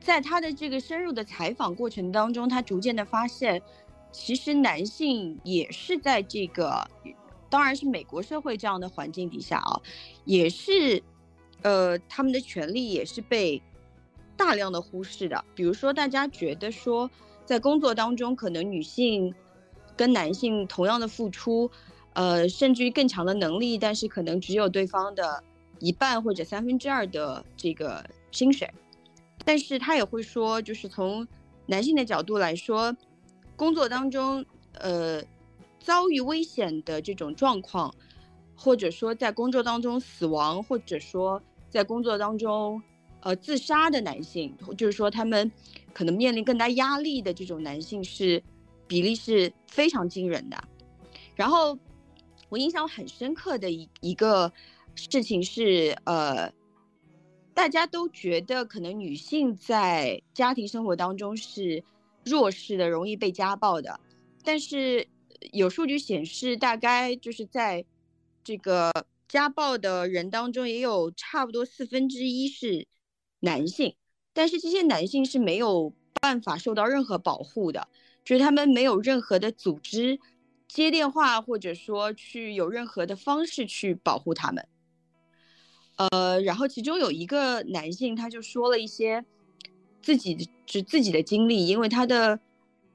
在他的这个深入的采访过程当中，他逐渐的发现，其实男性也是在这个，当然是美国社会这样的环境底下啊，也是，呃，他们的权利也是被大量的忽视的。比如说，大家觉得说。在工作当中，可能女性跟男性同样的付出，呃，甚至于更强的能力，但是可能只有对方的一半或者三分之二的这个薪水。但是他也会说，就是从男性的角度来说，工作当中，呃，遭遇危险的这种状况，或者说在工作当中死亡，或者说在工作当中。呃，自杀的男性，就是说他们可能面临更大压力的这种男性是比例是非常惊人的。然后我印象很深刻的一一个事情是，呃，大家都觉得可能女性在家庭生活当中是弱势的，容易被家暴的。但是有数据显示，大概就是在这个家暴的人当中，也有差不多四分之一是。男性，但是这些男性是没有办法受到任何保护的，就是他们没有任何的组织接电话，或者说去有任何的方式去保护他们。呃，然后其中有一个男性，他就说了一些自己就自己的经历，因为他的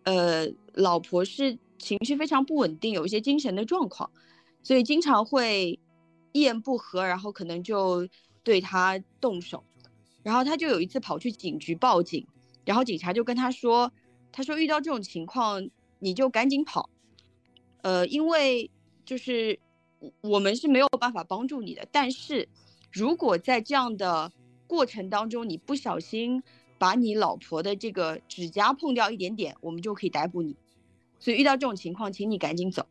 呃老婆是情绪非常不稳定，有一些精神的状况，所以经常会一言不合，然后可能就对他动手。然后他就有一次跑去警局报警，然后警察就跟他说：“他说遇到这种情况你就赶紧跑，呃，因为就是我们是没有办法帮助你的。但是如果在这样的过程当中你不小心把你老婆的这个指甲碰掉一点点，我们就可以逮捕你。所以遇到这种情况，请你赶紧走。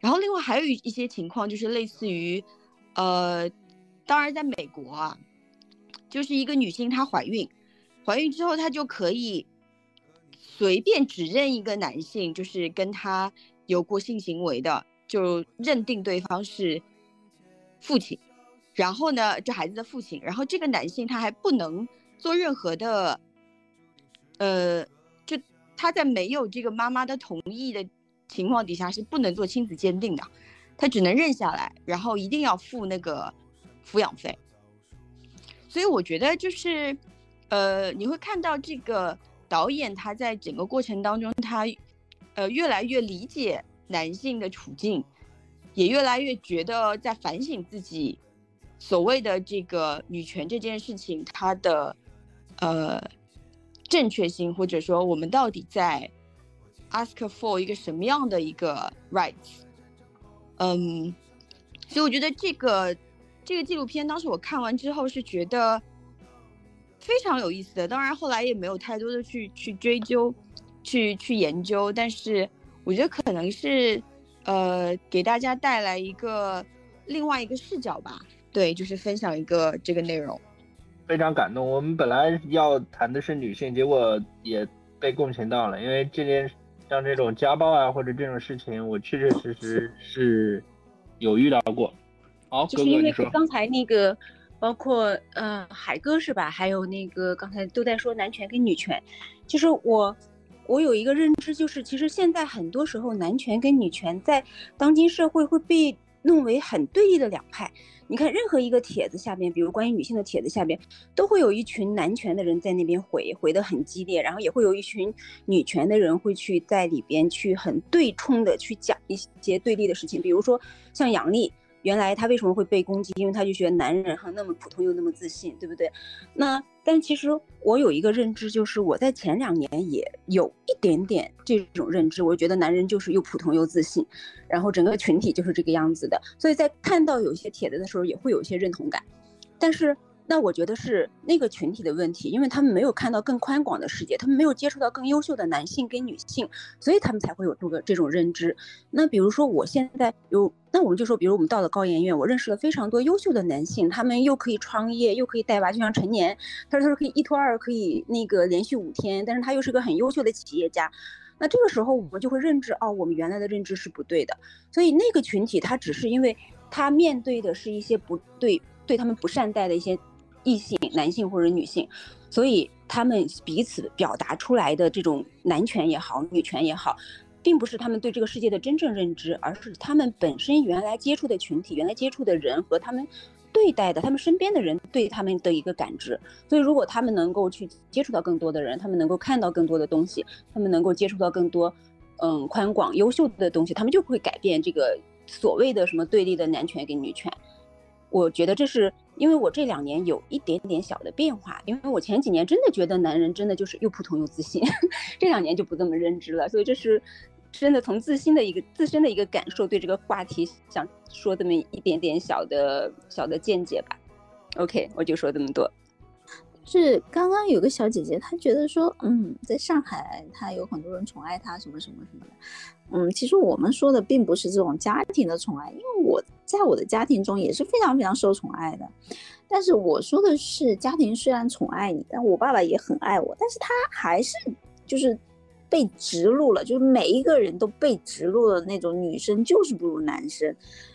然后另外还有一一些情况就是类似于，呃，当然在美国啊。”就是一个女性，她怀孕，怀孕之后，她就可以随便指认一个男性，就是跟她有过性行为的，就认定对方是父亲。然后呢，这孩子的父亲。然后这个男性他还不能做任何的，呃，就他在没有这个妈妈的同意的情况底下是不能做亲子鉴定的，他只能认下来，然后一定要付那个抚养费。所以我觉得就是，呃，你会看到这个导演他在整个过程当中，他，呃，越来越理解男性的处境，也越来越觉得在反省自己所谓的这个女权这件事情它的，呃，正确性，或者说我们到底在 ask for 一个什么样的一个 rights。嗯，所以我觉得这个这个纪录片当时我看完之后是觉得非常有意思的，当然后来也没有太多的去去追究，去去研究，但是我觉得可能是呃给大家带来一个另外一个视角吧，对，就是分享一个这个内容。非常感动。我们本来要谈的是女性，结果也被共情到了。因为这件像这种家暴啊，或者这种事情，我确确实实是有遇到过。好，就是因为。刚才那个，包括呃海哥是吧？还有那个刚才都在说男权跟女权，就是我我有一个认知，就是其实现在很多时候男权跟女权在当今社会会被弄为很对立的两派。你看任何一个帖子下边，比如关于女性的帖子下边，都会有一群男权的人在那边回回的很激烈，然后也会有一群女权的人会去在里边去很对冲的去讲一些对立的事情，比如说像杨笠。原来他为什么会被攻击？因为他就觉得男人哈那么普通又那么自信，对不对？那但其实我有一个认知，就是我在前两年也有一点点这种认知，我觉得男人就是又普通又自信，然后整个群体就是这个样子的，所以在看到有些帖子的时候也会有一些认同感，但是。那我觉得是那个群体的问题，因为他们没有看到更宽广的世界，他们没有接触到更优秀的男性跟女性，所以他们才会有这个这种认知。那比如说我现在有，那我们就说，比如我们到了高研院，我认识了非常多优秀的男性，他们又可以创业，又可以带娃，就像陈年，他说他说可以一拖二，可以那个连续五天，但是他又是个很优秀的企业家。那这个时候我们就会认知，哦，我们原来的认知是不对的。所以那个群体他只是因为他面对的是一些不对，对他们不善待的一些。异性、男性或者女性，所以他们彼此表达出来的这种男权也好、女权也好，并不是他们对这个世界的真正认知，而是他们本身原来接触的群体、原来接触的人和他们对待的他们身边的人对他们的一个感知。所以，如果他们能够去接触到更多的人，他们能够看到更多的东西，他们能够接触到更多嗯宽广、优秀的东西，他们就会改变这个所谓的什么对立的男权跟女权。我觉得这是因为我这两年有一点点小的变化，因为我前几年真的觉得男人真的就是又普通又自信，这两年就不这么认知了，所以这是真的从自心的一个自身的一个感受，对这个话题想说这么一点点小的小的见解吧。OK，我就说这么多。是刚刚有个小姐姐，她觉得说，嗯，在上海她有很多人宠爱她，什么什么什么的。嗯，其实我们说的并不是这种家庭的宠爱，因为我在我的家庭中也是非常非常受宠爱的。但是我说的是，家庭虽然宠爱你，但我爸爸也很爱我，但是他还是就是被植入了，就是每一个人都被植入了那种女生就是不如男生，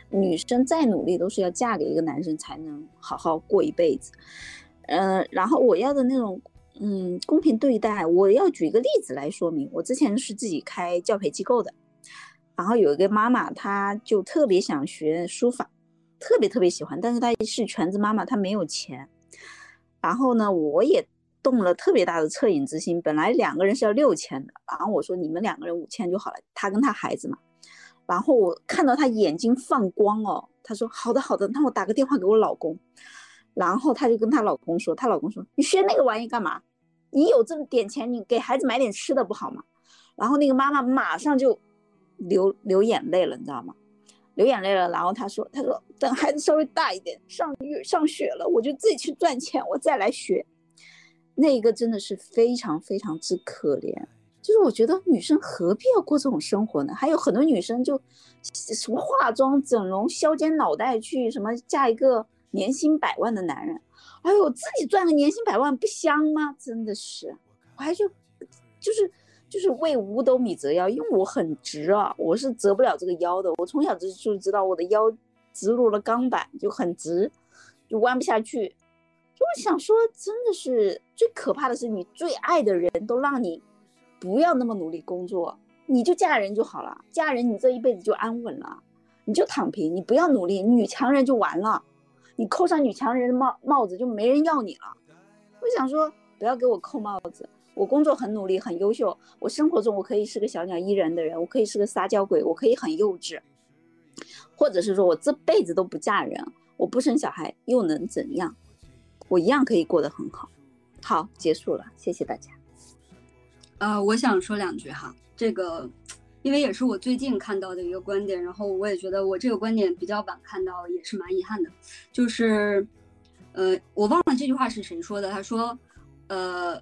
女生再努力都是要嫁给一个男生才能好好过一辈子。呃，然后我要的那种，嗯，公平对待，我要举一个例子来说明。我之前是自己开教培机构的，然后有一个妈妈，她就特别想学书法，特别特别喜欢，但是她是全职妈妈，她没有钱。然后呢，我也动了特别大的恻隐之心，本来两个人是要六千的，然后我说你们两个人五千就好了，她跟她孩子嘛。然后我看到她眼睛放光哦，她说好的好的，那我打个电话给我老公。然后她就跟她老公说，她老公说：“你学那个玩意干嘛？你有这么点钱，你给孩子买点吃的不好吗？”然后那个妈妈马上就流流眼泪了，你知道吗？流眼泪了。然后他说：“他说等孩子稍微大一点，上月上学了，我就自己去赚钱，我再来学。”那一个真的是非常非常之可怜。就是我觉得女生何必要过这种生活呢？还有很多女生就什么化妆、整容、削尖脑袋去什么嫁一个。年薪百万的男人，哎呦，自己赚个年薪百万不香吗？真的是，我还就就是就是为五斗米折腰，因为我很直啊，我是折不了这个腰的。我从小就就知道我的腰植入了钢板，就很直，就弯不下去。就我想说，真的是最可怕的是，你最爱的人都让你不要那么努力工作，你就嫁人就好了，嫁人你这一辈子就安稳了，你就躺平，你不要努力，女强人就完了。你扣上女强人的帽帽子，就没人要你了。我想说，不要给我扣帽子。我工作很努力，很优秀。我生活中我可以是个小鸟依人的人，我可以是个撒娇鬼，我可以很幼稚，或者是说我这辈子都不嫁人，我不生小孩又能怎样？我一样可以过得很好。好，结束了，谢谢大家。呃，我想说两句哈。这个，因为也是我最近看到的一个观点，然后我也觉得我这个观点比较晚看到，也是蛮遗憾的。就是，呃，我忘了这句话是谁说的，他说，呃，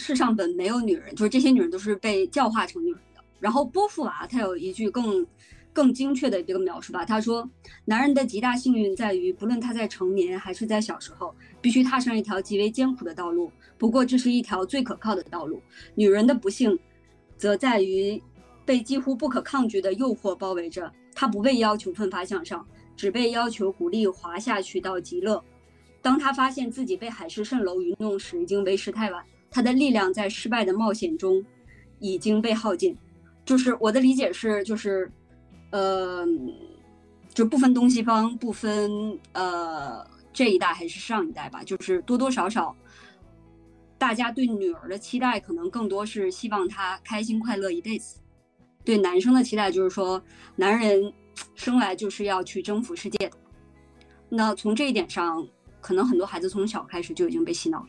世上本没有女人，就是这些女人都是被教化成女人的。然后波伏娃她有一句更。更精确的这个描述吧，他说，男人的极大幸运在于，不论他在成年还是在小时候，必须踏上一条极为艰苦的道路。不过，这是一条最可靠的道路。女人的不幸，则在于被几乎不可抗拒的诱惑包围着，她不被要求奋发向上，只被要求鼓励滑下去到极乐。当她发现自己被海市蜃楼愚弄时，已经为时太晚。他的力量在失败的冒险中已经被耗尽。就是我的理解是，就是。呃，就不分东西方，不分呃这一代还是上一代吧，就是多多少少，大家对女儿的期待可能更多是希望她开心快乐一辈子。对男生的期待就是说，男人生来就是要去征服世界。那从这一点上，可能很多孩子从小开始就已经被洗脑了。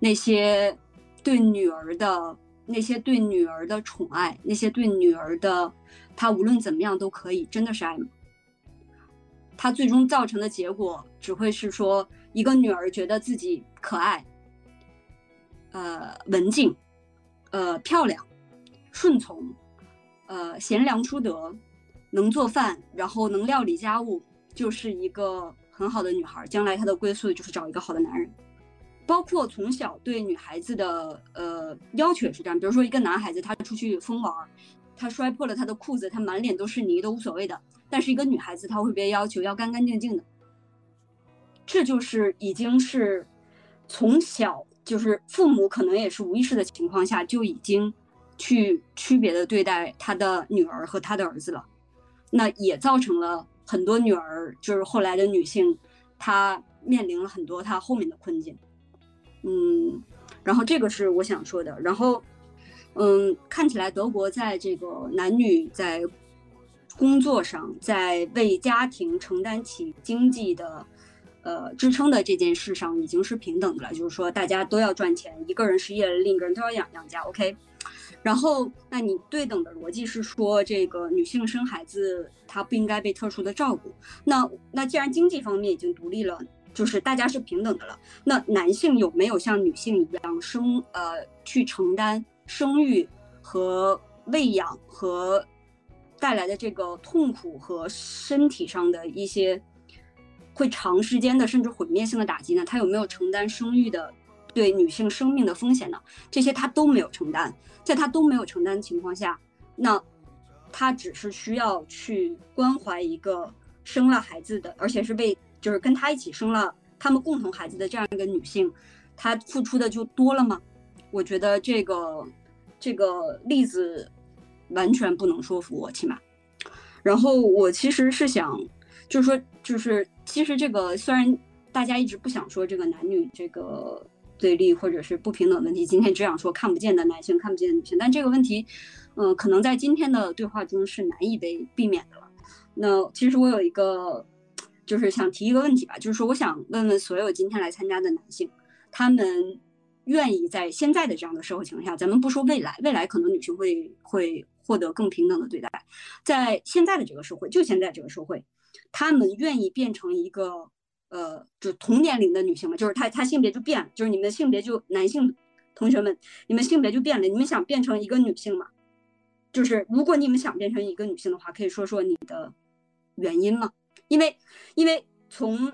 那些对女儿的。那些对女儿的宠爱，那些对女儿的，他无论怎么样都可以，真的是爱吗？他最终造成的结果只会是说，一个女儿觉得自己可爱，呃，文静，呃，漂亮，顺从，呃，贤良淑德，能做饭，然后能料理家务，就是一个很好的女孩。将来她的归宿就是找一个好的男人。包括从小对女孩子的呃要求也是这样，比如说一个男孩子他出去疯玩，他摔破了他的裤子，他满脸都是泥都无所谓的，但是一个女孩子她会被要求要干干净净的，这就是已经是从小就是父母可能也是无意识的情况下就已经去区别的对待他的女儿和他的儿子了，那也造成了很多女儿就是后来的女性，她面临了很多她后面的困境。嗯，然后这个是我想说的。然后，嗯，看起来德国在这个男女在工作上，在为家庭承担起经济的呃支撑的这件事上，已经是平等的了。就是说，大家都要赚钱，一个人失业了，另一个人都要养养家。OK。然后，那你对等的逻辑是说，这个女性生孩子她不应该被特殊的照顾。那那既然经济方面已经独立了。就是大家是平等的了，那男性有没有像女性一样生呃去承担生育和喂养和带来的这个痛苦和身体上的一些会长时间的甚至毁灭性的打击呢？他有没有承担生育的对女性生命的风险呢？这些他都没有承担，在他都没有承担的情况下，那他只是需要去关怀一个生了孩子的，而且是被。就是跟他一起生了他们共同孩子的这样一个女性，她付出的就多了吗？我觉得这个这个例子完全不能说服我，起码。然后我其实是想，就是说，就是其实这个虽然大家一直不想说这个男女这个对立或者是不平等问题，今天只想说看不见的男性、看不见的女性，但这个问题，嗯，可能在今天的对话中是难以被避免的了。那其实我有一个。就是想提一个问题吧，就是说我想问问所有今天来参加的男性，他们愿意在现在的这样的社会情况下，咱们不说未来，未来可能女性会会获得更平等的对待，在现在的这个社会，就现在这个社会，他们愿意变成一个呃，就同年龄的女性吗？就是她她性别就变了，就是你们性别就男性同学们，你们性别就变了，你们想变成一个女性吗？就是如果你们想变成一个女性的话，可以说说你的原因吗？因为，因为从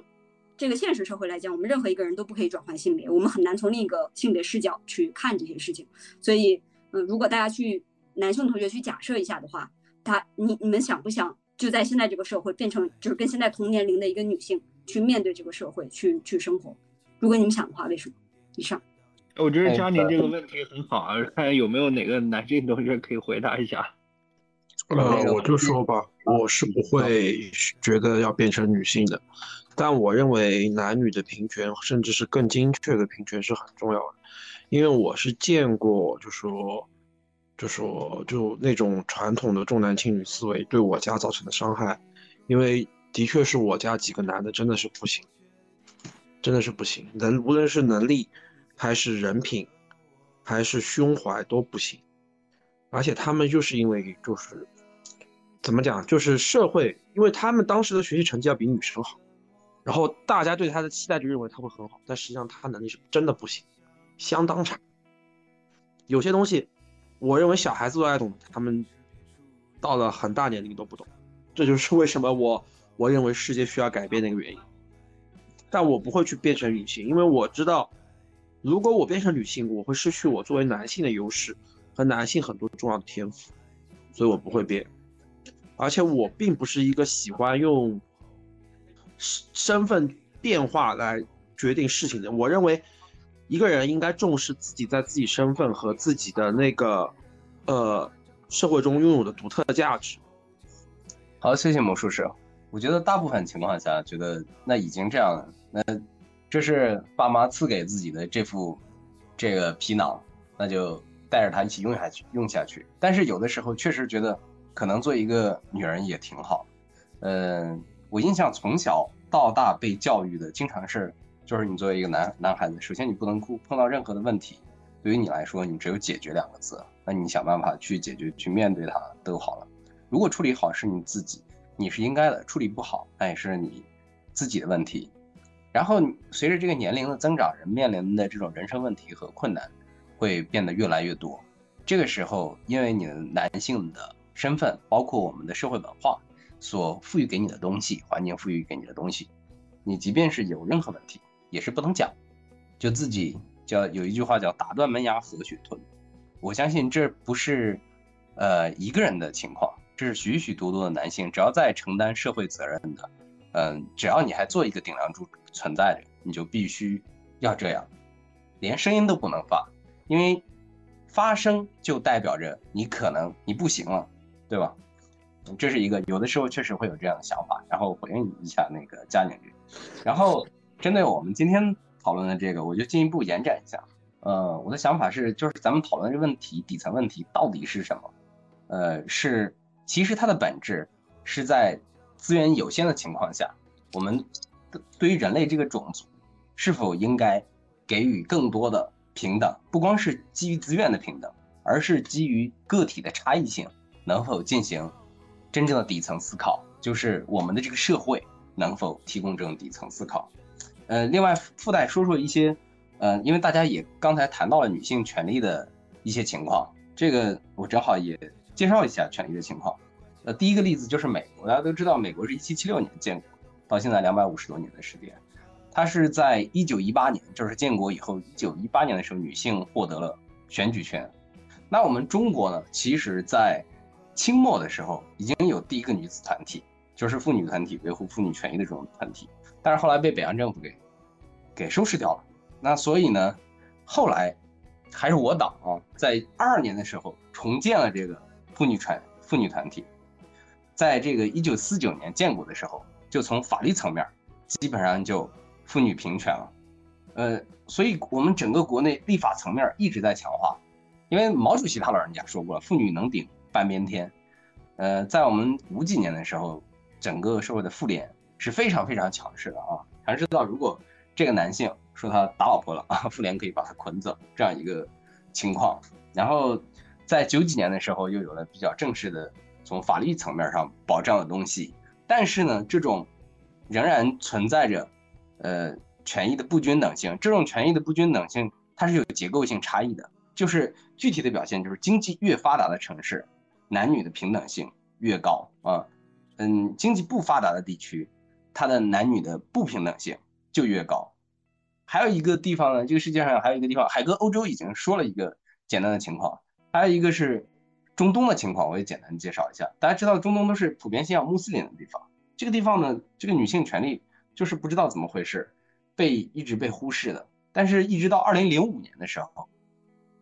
这个现实社会来讲，我们任何一个人都不可以转换性别，我们很难从另一个性别视角去看这些事情。所以，嗯，如果大家去男性同学去假设一下的话，他，你你们想不想就在现在这个社会变成就是跟现在同年龄的一个女性去面对这个社会去去生活？如果你们想的话，为什么？以上。我觉得佳宁这个问题很好啊，看有没有哪个男性同学可以回答一下。呃，我就说吧，我是不会觉得要变成女性的，但我认为男女的平权，甚至是更精确的平权是很重要的，因为我是见过，就说，就说就那种传统的重男轻女思维对我家造成的伤害，因为的确是我家几个男的真的是不行，真的是不行，能无论是能力，还是人品，还是胸怀都不行。而且他们就是因为就是怎么讲，就是社会，因为他们当时的学习成绩要比女生好，然后大家对他的期待就认为他会很好，但实际上他能力是真的不行，相当差。有些东西，我认为小孩子都爱懂，他们到了很大年龄都不懂，这就是为什么我我认为世界需要改变的一个原因。但我不会去变成女性，因为我知道，如果我变成女性，我会失去我作为男性的优势和男性很多重要的天赋，所以我不会变。而且我并不是一个喜欢用身身份变化来决定事情的。我认为，一个人应该重视自己在自己身份和自己的那个呃社会中拥有的独特的价值。好，谢谢魔术师。我觉得大部分情况下，觉得那已经这样了。那这是爸妈赐给自己的这副这个皮囊，那就带着它一起用下去，用下去。但是有的时候确实觉得，可能做一个女人也挺好。嗯，我印象从小到大被教育的，经常是就是你作为一个男男孩子，首先你不能哭，碰到任何的问题，对于你来说，你只有解决两个字，那你想办法去解决，去面对它都好了。如果处理好是你自己，你是应该的；处理不好，那也是你自己的问题。然后随着这个年龄的增长，人面临的这种人生问题和困难会变得越来越多。这个时候，因为你的男性的身份，包括我们的社会文化所赋予给你的东西，环境赋予给你的东西，你即便是有任何问题，也是不能讲，就自己叫有一句话叫打断门牙和血吞。我相信这不是呃一个人的情况，这是许许多多的男性，只要在承担社会责任的。嗯，只要你还做一个顶梁柱存在着，你就必须要这样，连声音都不能发，因为发声就代表着你可能你不行了，对吧？这是一个有的时候确实会有这样的想法，然后回应一下那个佳宁这，然后针对我们今天讨论的这个，我就进一步延展一下。呃，我的想法是，就是咱们讨论这问题底层问题到底是什么？呃，是其实它的本质是在。资源有限的情况下，我们对于人类这个种族，是否应该给予更多的平等？不光是基于资源的平等，而是基于个体的差异性，能否进行真正的底层思考？就是我们的这个社会能否提供这种底层思考？呃，另外附带说说一些，呃，因为大家也刚才谈到了女性权利的一些情况，这个我正好也介绍一下权利的情况。呃，第一个例子就是美国，大家都知道，美国是一七七六年建国，到现在两百五十多年的时间。它是在一九一八年，就是建国以后一九一八年的时候，女性获得了选举权。那我们中国呢，其实在清末的时候已经有第一个女子团体，就是妇女团体，维护妇女权益的这种团体，但是后来被北洋政府给给收拾掉了。那所以呢，后来还是我党啊，在二二年的时候重建了这个妇女团妇女团体。在这个一九四九年建国的时候，就从法律层面基本上就妇女平权了，呃，所以我们整个国内立法层面一直在强化，因为毛主席他老人家说过了，妇女能顶半边天，呃，在我们五几年的时候，整个社会的妇联是非常非常强势的啊，强势到如果这个男性说他打老婆了啊，妇联可以把他捆走这样一个情况，然后在九几年的时候又有了比较正式的。从法律层面上保障的东西，但是呢，这种仍然存在着，呃，权益的不均等性。这种权益的不均等性，它是有结构性差异的。就是具体的表现，就是经济越发达的城市，男女的平等性越高啊。嗯，经济不发达的地区，它的男女的不平等性就越高。还有一个地方呢，这个世界上还有一个地方，海哥欧洲已经说了一个简单的情况，还有一个是。中东的情况我也简单介绍一下，大家知道中东都是普遍信仰穆斯林的地方，这个地方呢，这个女性权利就是不知道怎么回事，被一直被忽视的。但是，一直到二零零五年的时候，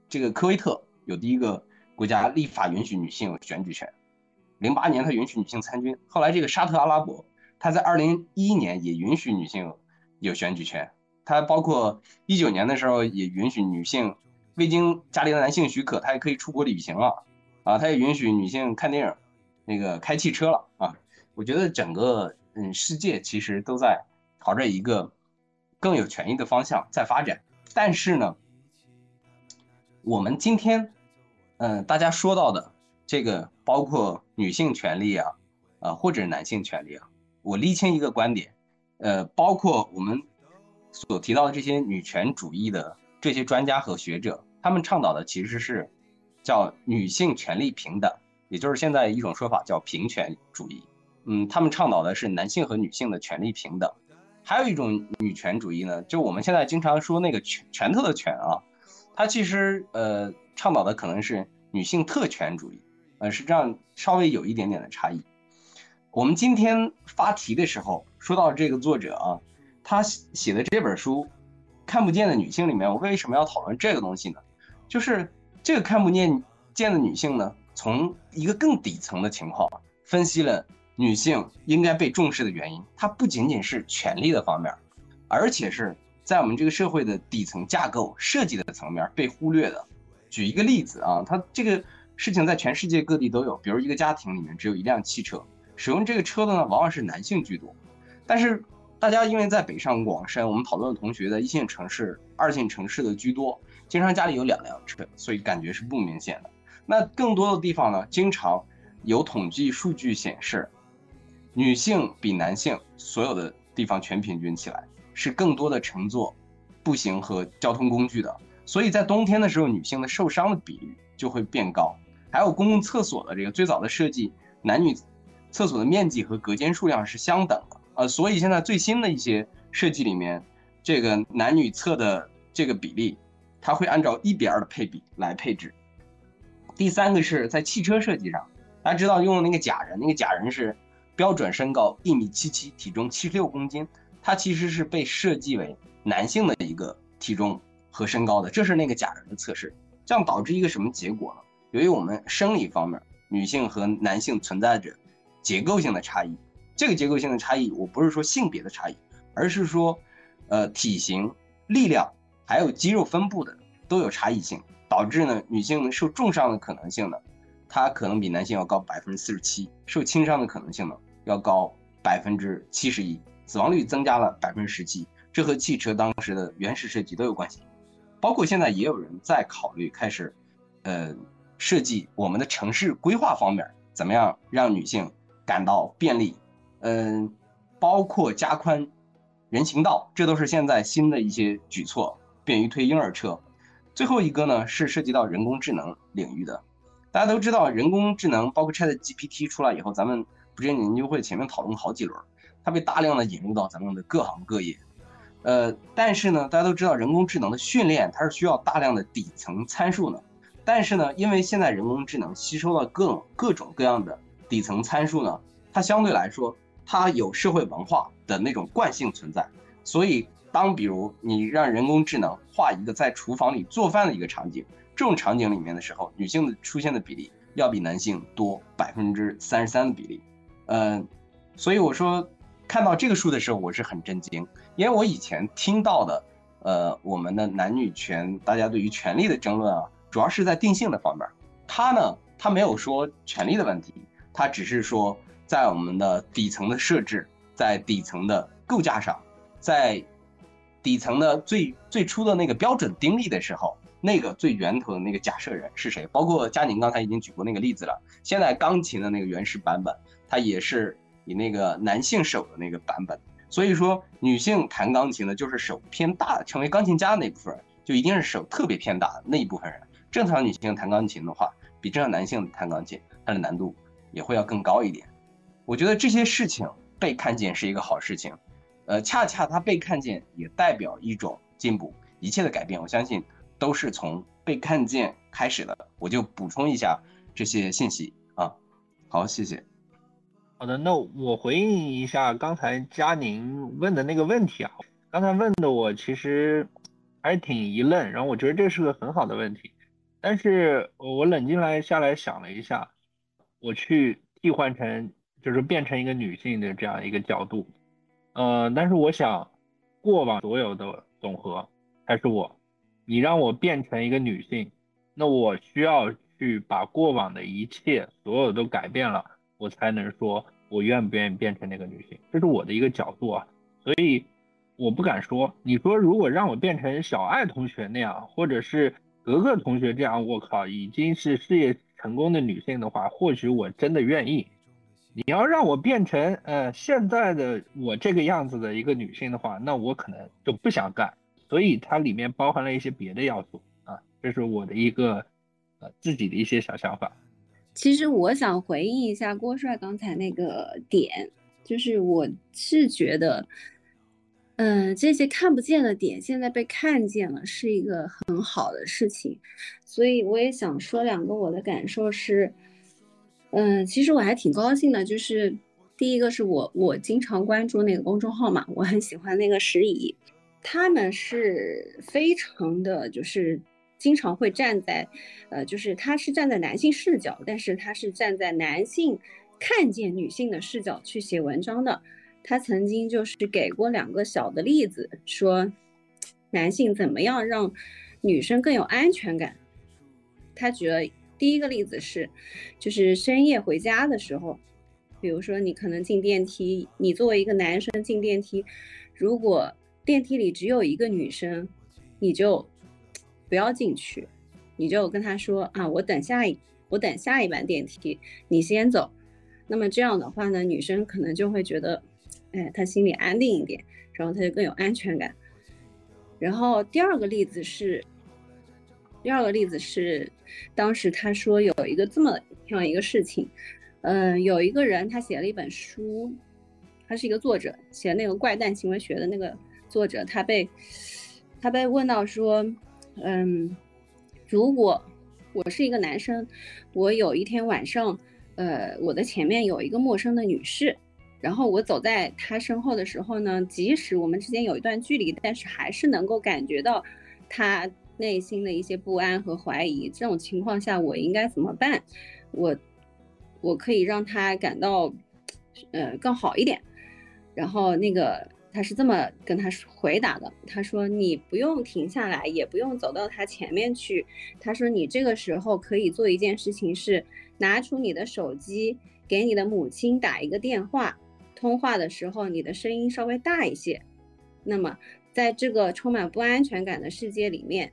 这个科威特有第一个国家立法允许女性有选举权，零八年他允许女性参军，后来这个沙特阿拉伯，它在二零一一年也允许女性有选举权，它包括一九年的时候也允许女性未经家里的男性许可，她也可以出国旅行了。啊，他也允许女性看电影，那个开汽车了啊。我觉得整个嗯世界其实都在朝着一个更有权益的方向在发展。但是呢，我们今天嗯，大家说到的这个包括女性权利啊，啊或者男性权利啊，我厘清一个观点，呃，包括我们所提到的这些女权主义的这些专家和学者，他们倡导的其实是叫女性权利平等，也就是现在一种说法叫平权主义。嗯，他们倡导的是男性和女性的权利平等。还有一种女权主义呢，就我们现在经常说那个拳拳头的拳啊，它其实呃倡导的可能是女性特权主义，呃是这样稍微有一点点的差异。我们今天发题的时候说到这个作者啊，他写的这本书《看不见的女性》里面，我为什么要讨论这个东西呢？就是这个看不见见的女性呢，从一个更底层的情况分析了。女性应该被重视的原因，它不仅仅是权利的方面，而且是在我们这个社会的底层架构设计的层面被忽略的。举一个例子啊，它这个事情在全世界各地都有。比如一个家庭里面只有一辆汽车，使用这个车的呢往往是男性居多。但是大家因为在北上广深，我们讨论的同学在一线城市、二线城市的居多，经常家里有两辆车，所以感觉是不明显的。那更多的地方呢，经常有统计数据显示。女性比男性所有的地方全平均起来是更多的乘坐步行和交通工具的，所以在冬天的时候，女性的受伤的比率就会变高。还有公共厕所的这个最早的设计，男女厕所的面积和隔间数量是相等的，呃，所以现在最新的一些设计里面，这个男女厕的这个比例，它会按照一比二的配比来配置。第三个是在汽车设计上，大家知道用的那个假人，那个假人是。标准身高一米七七，体重七十六公斤，它其实是被设计为男性的一个体重和身高的，这是那个假人的测试，这样导致一个什么结果呢？由于我们生理方面，女性和男性存在着结构性的差异，这个结构性的差异，我不是说性别的差异，而是说，呃，体型、力量还有肌肉分布的都有差异性，导致呢，女性受重伤的可能性呢，它可能比男性要高百分之四十七，受轻伤的可能性呢。要高百分之七十一，死亡率增加了百分之十七，这和汽车当时的原始设计都有关系。包括现在也有人在考虑开始，呃，设计我们的城市规划方面怎么样让女性感到便利，嗯，包括加宽人行道，这都是现在新的一些举措，便于推婴儿车。最后一个呢是涉及到人工智能领域的，大家都知道人工智能，包括 Chat GPT 出来以后，咱们。不是研究会前面讨论好几轮，它被大量的引入到咱们的各行各业，呃，但是呢，大家都知道人工智能的训练它是需要大量的底层参数的，但是呢，因为现在人工智能吸收了各种各种各样的底层参数呢，它相对来说它有社会文化的那种惯性存在，所以当比如你让人工智能画一个在厨房里做饭的一个场景，这种场景里面的时候，女性的出现的比例要比男性多百分之三十三的比例。嗯，所以我说看到这个数的时候，我是很震惊，因为我以前听到的，呃，我们的男女权，大家对于权利的争论啊，主要是在定性的方面。他呢，他没有说权利的问题，他只是说在我们的底层的设置，在底层的构架上，在底层的最最初的那个标准定义的时候，那个最源头的那个假设人是谁？包括佳宁刚才已经举过那个例子了，现在钢琴的那个原始版本。它也是以那个男性手的那个版本，所以说女性弹钢琴呢，就是手偏大，成为钢琴家的那部分人，就一定是手特别偏大的那一部分人。正常女性弹钢琴的话，比正常男性弹钢琴，它的难度也会要更高一点。我觉得这些事情被看见是一个好事情，呃，恰恰它被看见也代表一种进步，一切的改变，我相信都是从被看见开始的。我就补充一下这些信息啊，好，谢谢。好的，那我回应一下刚才佳宁问的那个问题啊。刚才问的我其实还挺一愣，然后我觉得这是个很好的问题，但是我冷静来下来想了一下，我去替换成就是变成一个女性的这样一个角度，呃，但是我想过往所有的总和还是我，你让我变成一个女性，那我需要去把过往的一切所有都改变了。我才能说，我愿不愿意变成那个女性，这是我的一个角度啊，所以我不敢说。你说如果让我变成小爱同学那样，或者是格格同学这样，我靠，已经是事业成功的女性的话，或许我真的愿意。你要让我变成呃现在的我这个样子的一个女性的话，那我可能就不想干。所以它里面包含了一些别的要素啊，这是我的一个呃自己的一些小想法。其实我想回应一下郭帅刚才那个点，就是我是觉得，嗯，这些看不见的点现在被看见了，是一个很好的事情。所以我也想说两个我的感受是，嗯，其实我还挺高兴的，就是第一个是我我经常关注那个公众号嘛，我很喜欢那个石乙，他们是非常的就是。经常会站在，呃，就是他是站在男性视角，但是他是站在男性看见女性的视角去写文章的。他曾经就是给过两个小的例子，说男性怎么样让女生更有安全感。他举了第一个例子是，就是深夜回家的时候，比如说你可能进电梯，你作为一个男生进电梯，如果电梯里只有一个女生，你就。不要进去，你就跟他说啊，我等下一我等下一班电梯，你先走。那么这样的话呢，女生可能就会觉得，哎，她心里安定一点，然后她就更有安全感。然后第二个例子是，第二个例子是，当时他说有一个这么样一个事情，嗯，有一个人他写了一本书，他是一个作者，写那个怪诞行为学的那个作者，他被他被问到说。嗯，如果我是一个男生，我有一天晚上，呃，我的前面有一个陌生的女士，然后我走在她身后的时候呢，即使我们之间有一段距离，但是还是能够感觉到她内心的一些不安和怀疑。这种情况下，我应该怎么办？我我可以让她感到，呃，更好一点。然后那个。他是这么跟他回答的，他说：“你不用停下来，也不用走到他前面去。他说你这个时候可以做一件事情，是拿出你的手机，给你的母亲打一个电话。通话的时候，你的声音稍微大一些。那么，在这个充满不安全感的世界里面，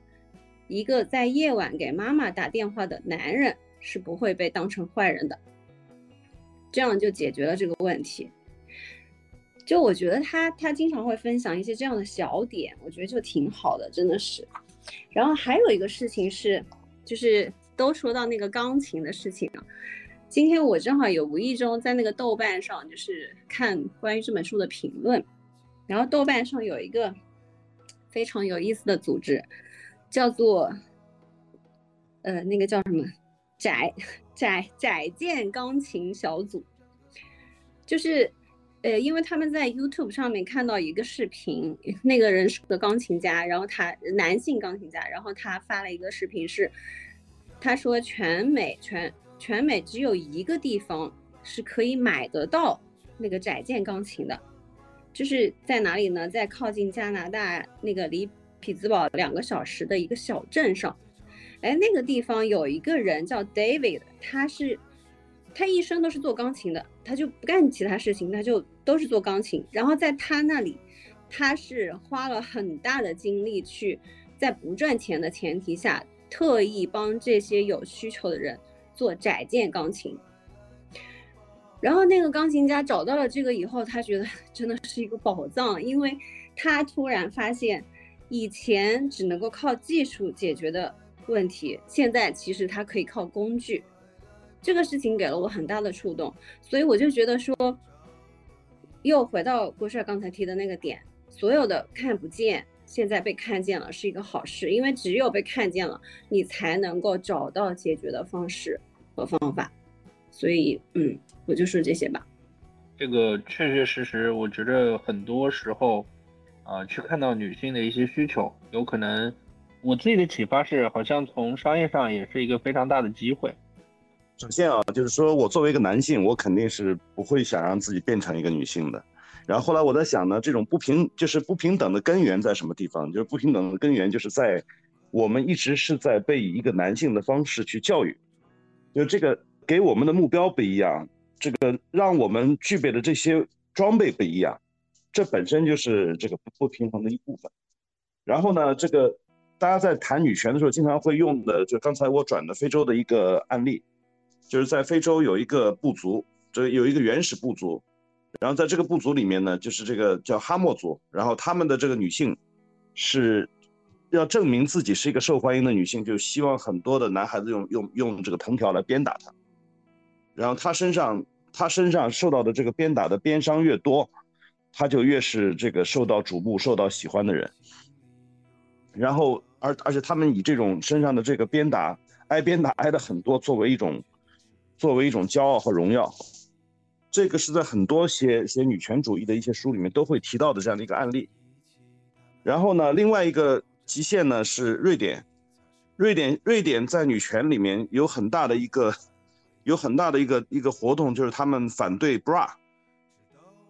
一个在夜晚给妈妈打电话的男人是不会被当成坏人的。这样就解决了这个问题。”就我觉得他他经常会分享一些这样的小点，我觉得就挺好的，真的是。然后还有一个事情是，就是都说到那个钢琴的事情啊。今天我正好有无意中在那个豆瓣上，就是看关于这本书的评论，然后豆瓣上有一个非常有意思的组织，叫做呃那个叫什么窄 窄窄健钢琴小组，就是。呃，因为他们在 YouTube 上面看到一个视频，那个人是个钢琴家，然后他男性钢琴家，然后他发了一个视频，是他说全美全全美只有一个地方是可以买得到那个窄件钢琴的，就是在哪里呢？在靠近加拿大那个离匹兹堡两个小时的一个小镇上，哎，那个地方有一个人叫 David，他是他一生都是做钢琴的，他就不干其他事情，他就。都是做钢琴，然后在他那里，他是花了很大的精力去，在不赚钱的前提下，特意帮这些有需求的人做窄件钢琴。然后那个钢琴家找到了这个以后，他觉得 真的是一个宝藏，因为他突然发现，以前只能够靠技术解决的问题，现在其实他可以靠工具。这个事情给了我很大的触动，所以我就觉得说。又回到郭帅刚才提的那个点，所有的看不见现在被看见了是一个好事，因为只有被看见了，你才能够找到解决的方式和方法。所以，嗯，我就说这些吧。这个确确实实，我觉得很多时候，啊，去看到女性的一些需求，有可能我自己的启发是，好像从商业上也是一个非常大的机会。首先啊，就是说我作为一个男性，我肯定是不会想让自己变成一个女性的。然后后来我在想呢，这种不平就是不平等的根源在什么地方？就是不平等的根源就是在我们一直是在被以一个男性的方式去教育，就这个给我们的目标不一样，这个让我们具备的这些装备不一样，这本身就是这个不不平衡的一部分。然后呢，这个大家在谈女权的时候，经常会用的，就刚才我转的非洲的一个案例，就是在非洲有一个部族，这有一个原始部族，然后在这个部族里面呢，就是这个叫哈莫族，然后他们的这个女性是要证明自己是一个受欢迎的女性，就希望很多的男孩子用用用这个藤条来鞭打她，然后她身上她身上受到的这个鞭打的鞭伤越多，她就越是这个受到瞩目、受到喜欢的人。然后，而而且他们以这种身上的这个鞭打挨鞭打挨的很多，作为一种作为一种骄傲和荣耀，这个是在很多写写女权主义的一些书里面都会提到的这样的一个案例。然后呢，另外一个极限呢是瑞典，瑞典瑞典在女权里面有很大的一个有很大的一个一个活动，就是他们反对 bra，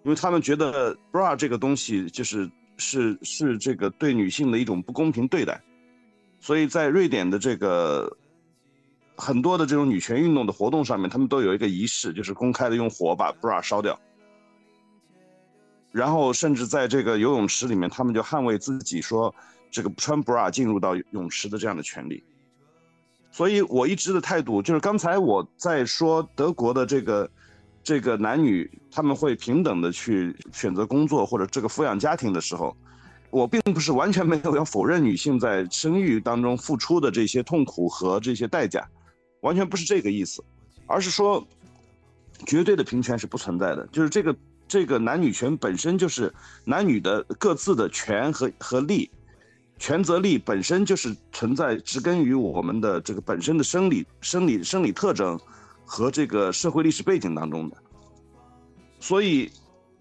因为他们觉得 bra 这个东西就是。是是这个对女性的一种不公平对待，所以在瑞典的这个很多的这种女权运动的活动上面，他们都有一个仪式，就是公开的用火把 bra 烧掉，然后甚至在这个游泳池里面，他们就捍卫自己说这个穿 bra 进入到泳池的这样的权利。所以我一直的态度就是，刚才我在说德国的这个。这个男女他们会平等的去选择工作或者这个抚养家庭的时候，我并不是完全没有要否认女性在生育当中付出的这些痛苦和这些代价，完全不是这个意思，而是说，绝对的平权是不存在的，就是这个这个男女权本身就是男女的各自的权和和利，权责利本身就是存在植根于我们的这个本身的生理生理生理特征。和这个社会历史背景当中的，所以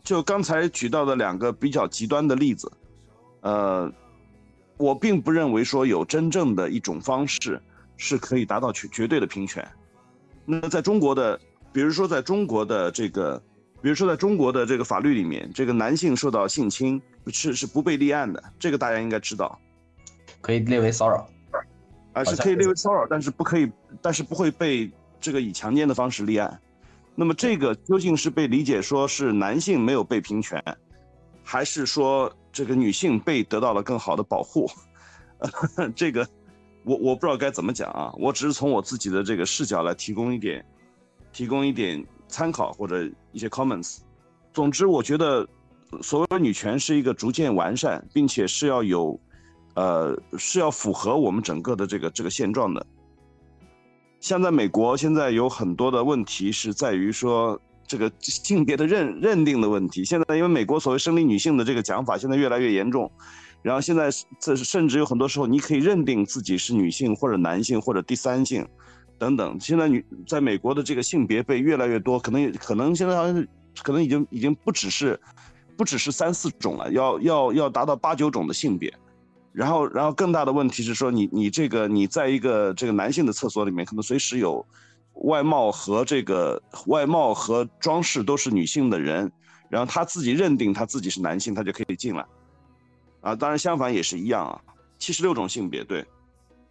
就刚才举到的两个比较极端的例子，呃，我并不认为说有真正的一种方式是可以达到绝绝对的平权。那在中国的，比如说在中国的这个，比如说在中国的这个法律里面，这个男性受到性侵是是不被立案的，这个大家应该知道，可以列为骚扰，啊是可以列为骚扰，但是不可以，但是不会被。这个以强奸的方式立案，那么这个究竟是被理解说是男性没有被平权，还是说这个女性被得到了更好的保护？这个我我不知道该怎么讲啊，我只是从我自己的这个视角来提供一点，提供一点参考或者一些 comments。总之，我觉得所谓女权是一个逐渐完善，并且是要有，呃，是要符合我们整个的这个这个现状的。像在美国，现在有很多的问题是在于说这个性别的认认定的问题。现在因为美国所谓生理女性的这个讲法现在越来越严重，然后现在这甚至有很多时候你可以认定自己是女性或者男性或者第三性，等等。现在女在美国的这个性别被越来越多，可能可能现在好像可能已经已经不只是不只是三四种了，要要要达到八九种的性别。然后，然后更大的问题是说，你你这个你在一个这个男性的厕所里面，可能随时有外貌和这个外貌和装饰都是女性的人，然后他自己认定他自己是男性，他就可以进来。啊，当然相反也是一样啊，七十六种性别对，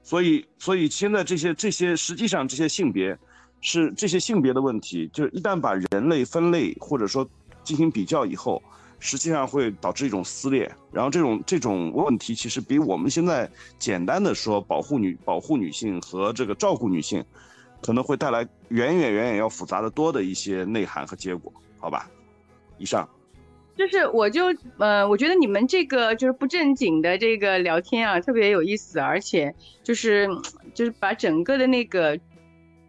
所以所以现在这些这些实际上这些性别是这些性别的问题，就是一旦把人类分类或者说进行比较以后。实际上会导致一种撕裂，然后这种这种问题其实比我们现在简单的说保护女保护女性和这个照顾女性，可能会带来远远远远要复杂的多的一些内涵和结果，好吧？以上，就是我就呃，我觉得你们这个就是不正经的这个聊天啊，特别有意思，而且就是就是把整个的那个。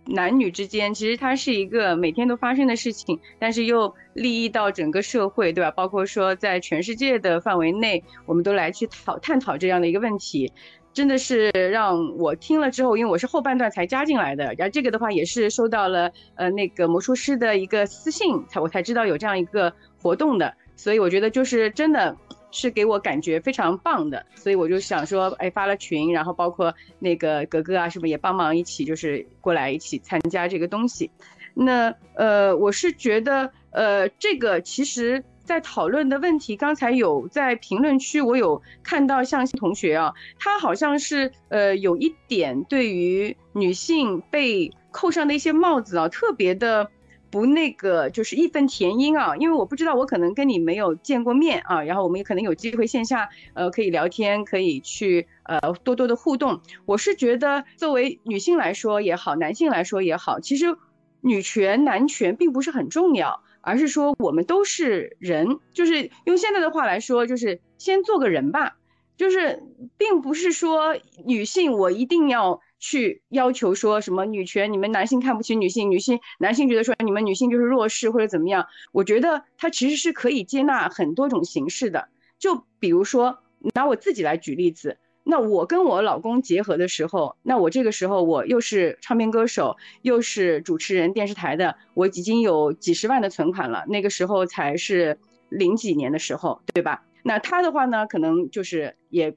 男女之间其实它是一个每天都发生的事情，但是又利益到整个社会，对吧？包括说在全世界的范围内，我们都来去讨探讨这样的一个问题，真的是让我听了之后，因为我是后半段才加进来的，然后这个的话也是收到了呃那个魔术师的一个私信，才我才知道有这样一个活动的，所以我觉得就是真的。是给我感觉非常棒的，所以我就想说，哎，发了群，然后包括那个格格啊，什么也帮忙一起，就是过来一起参加这个东西？那呃，我是觉得，呃，这个其实在讨论的问题，刚才有在评论区，我有看到像同学啊，他好像是呃有一点对于女性被扣上的一些帽子啊，特别的。不那个就是义愤填膺啊，因为我不知道我可能跟你没有见过面啊，然后我们也可能有机会线下呃可以聊天，可以去呃多多的互动。我是觉得作为女性来说也好，男性来说也好，其实女权男权并不是很重要，而是说我们都是人，就是用现在的话来说，就是先做个人吧。就是并不是说女性我一定要去要求说什么女权，你们男性看不起女性，女性男性觉得说你们女性就是弱势或者怎么样。我觉得它其实是可以接纳很多种形式的。就比如说拿我自己来举例子，那我跟我老公结合的时候，那我这个时候我又是唱片歌手，又是主持人电视台的，我已经有几十万的存款了。那个时候才是零几年的时候，对吧？那他的话呢，可能就是也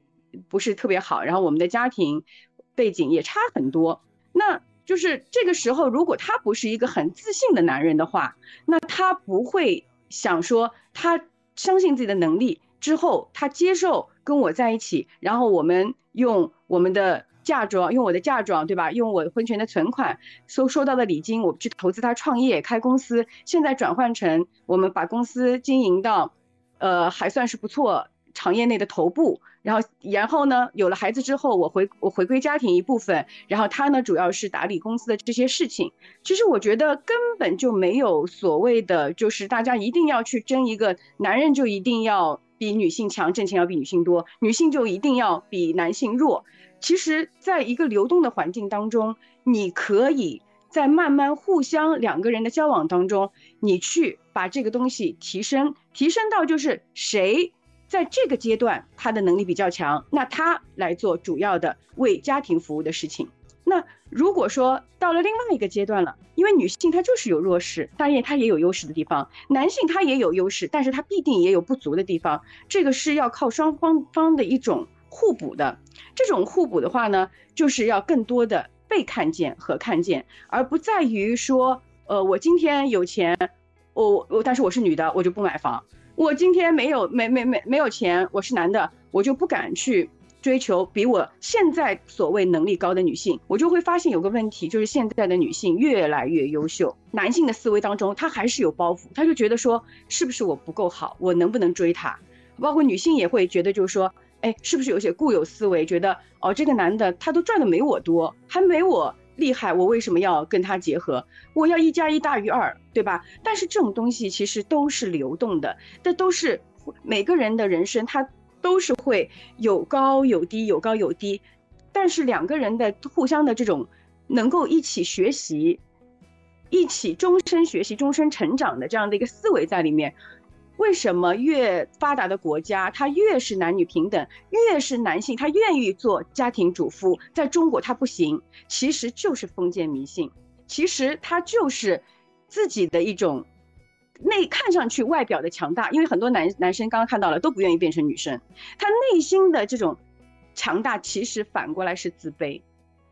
不是特别好，然后我们的家庭背景也差很多。那就是这个时候，如果他不是一个很自信的男人的话，那他不会想说他相信自己的能力之后，他接受跟我在一起，然后我们用我们的嫁妆，用我的嫁妆，对吧？用我婚前的存款收收到的礼金，我去投资他创业开公司，现在转换成我们把公司经营到。呃，还算是不错，行业内的头部。然后，然后呢，有了孩子之后，我回我回归家庭一部分，然后他呢，主要是打理公司的这些事情。其实我觉得根本就没有所谓的，就是大家一定要去争一个男人就一定要比女性强，挣钱要比女性多，女性就一定要比男性弱。其实，在一个流动的环境当中，你可以。在慢慢互相两个人的交往当中，你去把这个东西提升，提升到就是谁在这个阶段他的能力比较强，那他来做主要的为家庭服务的事情。那如果说到了另外一个阶段了，因为女性她就是有弱势，当然她也有优势的地方，男性他也有优势，但是他必定也有不足的地方，这个是要靠双方方的一种互补的。这种互补的话呢，就是要更多的。被看见和看见，而不在于说，呃，我今天有钱，我我但是我是女的，我就不买房。我今天没有没没没没有钱，我是男的，我就不敢去追求比我现在所谓能力高的女性。我就会发现有个问题，就是现在的女性越来越优秀，男性的思维当中他还是有包袱，他就觉得说，是不是我不够好，我能不能追他？包括女性也会觉得就是说。哎，是不是有些固有思维，觉得哦，这个男的他都赚的没我多，还没我厉害，我为什么要跟他结合？我要一加一大于二，对吧？但是这种东西其实都是流动的，这都是每个人的人生，他都是会有高有低，有高有低。但是两个人的互相的这种能够一起学习，一起终身学习、终身成长的这样的一个思维在里面。为什么越发达的国家，它越是男女平等，越是男性他愿意做家庭主妇，在中国他不行，其实就是封建迷信，其实他就是自己的一种内看上去外表的强大，因为很多男男生刚刚看到了都不愿意变成女生，他内心的这种强大其实反过来是自卑，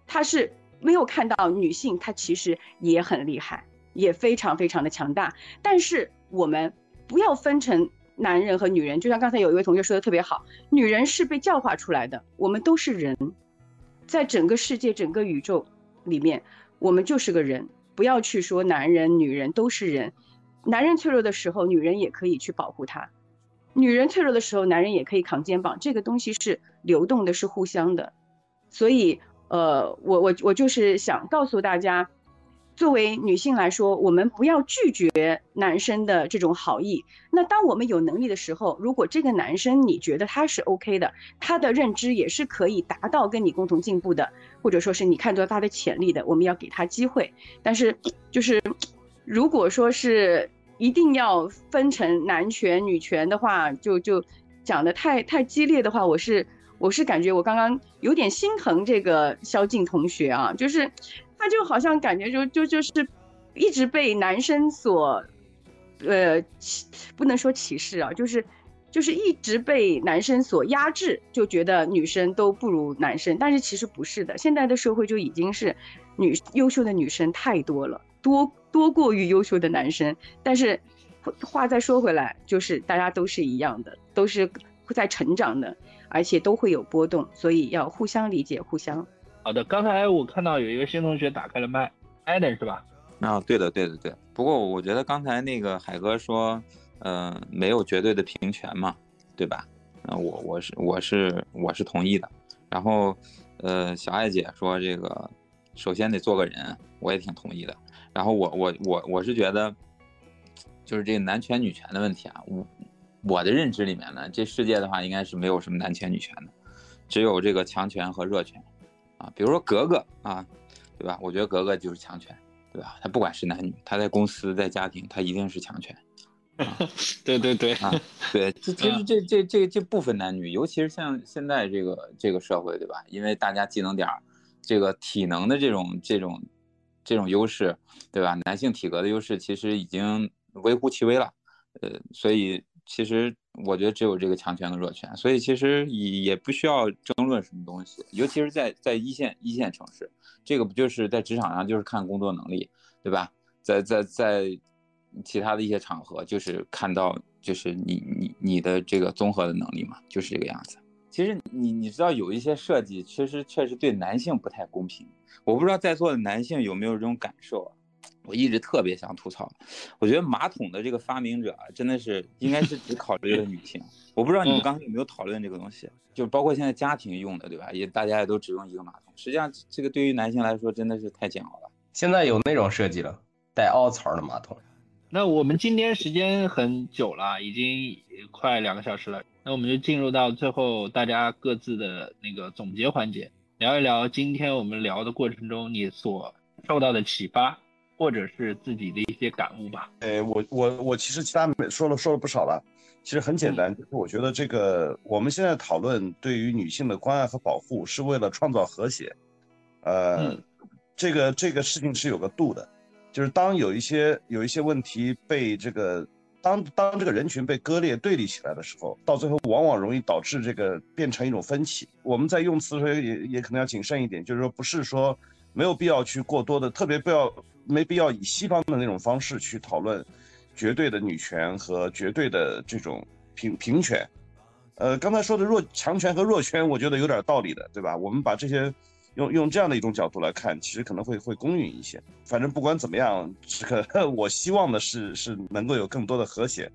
他是没有看到女性她其实也很厉害，也非常非常的强大，但是我们。不要分成男人和女人，就像刚才有一位同学说的特别好，女人是被教化出来的，我们都是人，在整个世界、整个宇宙里面，我们就是个人。不要去说男人、女人都是人，男人脆弱的时候，女人也可以去保护他；女人脆弱的时候，男人也可以扛肩膀。这个东西是流动的，是互相的。所以，呃，我我我就是想告诉大家。作为女性来说，我们不要拒绝男生的这种好意。那当我们有能力的时候，如果这个男生你觉得他是 OK 的，他的认知也是可以达到跟你共同进步的，或者说是你看到他的潜力的，我们要给他机会。但是，就是如果说是一定要分成男权女权的话，就就讲的太太激烈的话，我是我是感觉我刚刚有点心疼这个萧静同学啊，就是。他就好像感觉就就就是，一直被男生所，呃，不能说歧视啊，就是，就是一直被男生所压制，就觉得女生都不如男生。但是其实不是的，现在的社会就已经是女优秀的女生太多了，多多过于优秀的男生。但是话再说回来，就是大家都是一样的，都是在成长的，而且都会有波动，所以要互相理解，互相。好的，刚才我看到有一个新同学打开了麦，艾登是吧？啊，对的，对的，对。不过我觉得刚才那个海哥说，呃，没有绝对的平权嘛，对吧？那我我是我是我是同意的。然后，呃，小爱姐说这个，首先得做个人，我也挺同意的。然后我我我我是觉得，就是这个男权女权的问题啊，我我的认知里面呢，这世界的话应该是没有什么男权女权的，只有这个强权和弱权，啊，比如说格格啊，对吧？我觉得格格就是强权，对吧？他不管是男女，他在公司在家庭，他一定是强权。对对对啊，对，这 其实这这这这不分男女，尤其是像现在这个这个社会，对吧？因为大家技能点儿，这个体能的这种这种这种优势，对吧？男性体格的优势其实已经微乎其微了，呃，所以其实我觉得只有这个强权和弱权，所以其实也也不需要争论什么东西，尤其是在在一线一线城市，这个不就是在职场上就是看工作能力，对吧？在在在。其他的一些场合，就是看到，就是你你你的这个综合的能力嘛，就是这个样子。其实你你知道有一些设计，其实确实对男性不太公平。我不知道在座的男性有没有这种感受啊？我一直特别想吐槽，我觉得马桶的这个发明者啊真的是应该是只考虑了女性。我不知道你们刚才有没有讨论这个东西，就包括现在家庭用的，对吧？也大家也都只用一个马桶，实际上这个对于男性来说真的是太煎熬了。现在有那种设计了，带凹槽的马桶。那我们今天时间很久了，已经快两个小时了。那我们就进入到最后大家各自的那个总结环节，聊一聊今天我们聊的过程中你所受到的启发，或者是自己的一些感悟吧。哎，我我我其实其他说了说了不少了，其实很简单，就是我觉得这个我们现在讨论对于女性的关爱和保护，是为了创造和谐。呃，这个这个事情是有个度的。就是当有一些有一些问题被这个当当这个人群被割裂对立起来的时候，到最后往往容易导致这个变成一种分歧。我们在用词的时候也也可能要谨慎一点，就是说不是说没有必要去过多的，特别不要没必要以西方的那种方式去讨论绝对的女权和绝对的这种平平权。呃，刚才说的弱强权和弱权，我觉得有点道理的，对吧？我们把这些。用用这样的一种角度来看，其实可能会会公允一些。反正不管怎么样，这个 我希望的是是能够有更多的和谐，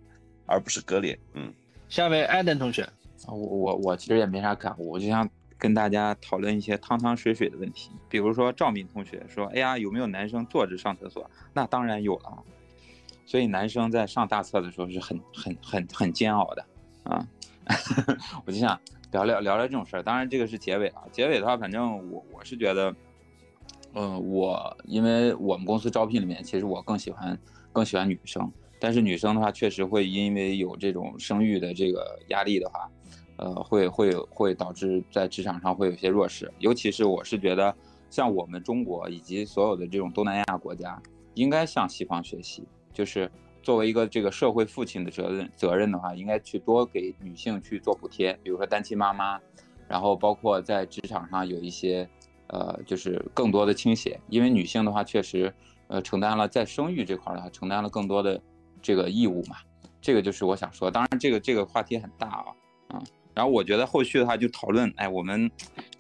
而不是割裂。嗯，下位艾登同学，我我我其实也没啥感悟，我就想跟大家讨论一些汤汤水水的问题。比如说赵敏同学说：“哎呀，有没有男生坐着上厕所？”那当然有了。所以男生在上大厕的时候是很很很很煎熬的啊。我就想。聊聊聊聊这种事儿，当然这个是结尾了。结尾的话，反正我我是觉得，嗯，我因为我们公司招聘里面，其实我更喜欢更喜欢女生，但是女生的话，确实会因为有这种生育的这个压力的话，呃，会会会导致在职场上会有些弱势。尤其是我是觉得，像我们中国以及所有的这种东南亚国家，应该向西方学习，就是。作为一个这个社会父亲的责任责任的话，应该去多给女性去做补贴，比如说单亲妈妈，然后包括在职场上有一些，呃，就是更多的倾斜，因为女性的话确实，呃，承担了在生育这块的话承担了更多的这个义务嘛，这个就是我想说，当然这个这个话题很大啊，啊，然后我觉得后续的话就讨论，哎，我们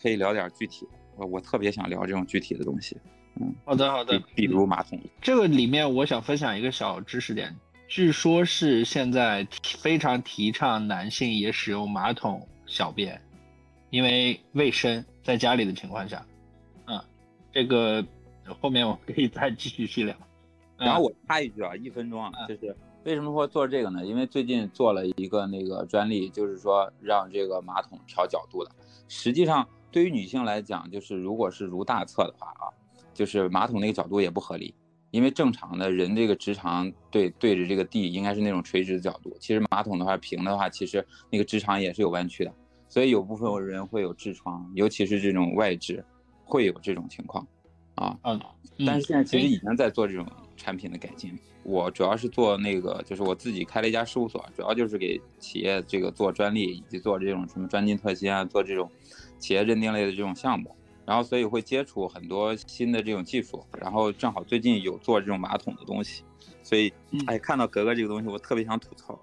可以聊点具体，我我特别想聊这种具体的东西。嗯，好的好的，比如马桶，这个里面我想分享一个小知识点，据说是现在非常提倡男性也使用马桶小便，因为卫生，在家里的情况下，嗯，这个后面我可以再继续细聊。然后我插一句啊，一分钟啊，就是为什么说做这个呢？因为最近做了一个那个专利，就是说让这个马桶调角度的。实际上对于女性来讲，就是如果是如大侧的话啊。就是马桶那个角度也不合理，因为正常的人这个直肠对对着这个地应该是那种垂直的角度。其实马桶的话平的话，其实那个直肠也是有弯曲的，所以有部分人会有痔疮，尤其是这种外痔，会有这种情况啊。嗯。但是现在其实已经在做这种产品的改进。我主要是做那个，就是我自己开了一家事务所，主要就是给企业这个做专利以及做这种什么专精特新啊，做这种企业认定类的这种项目。然后，所以会接触很多新的这种技术，然后正好最近有做这种马桶的东西，所以，哎，看到格格这个东西，我特别想吐槽。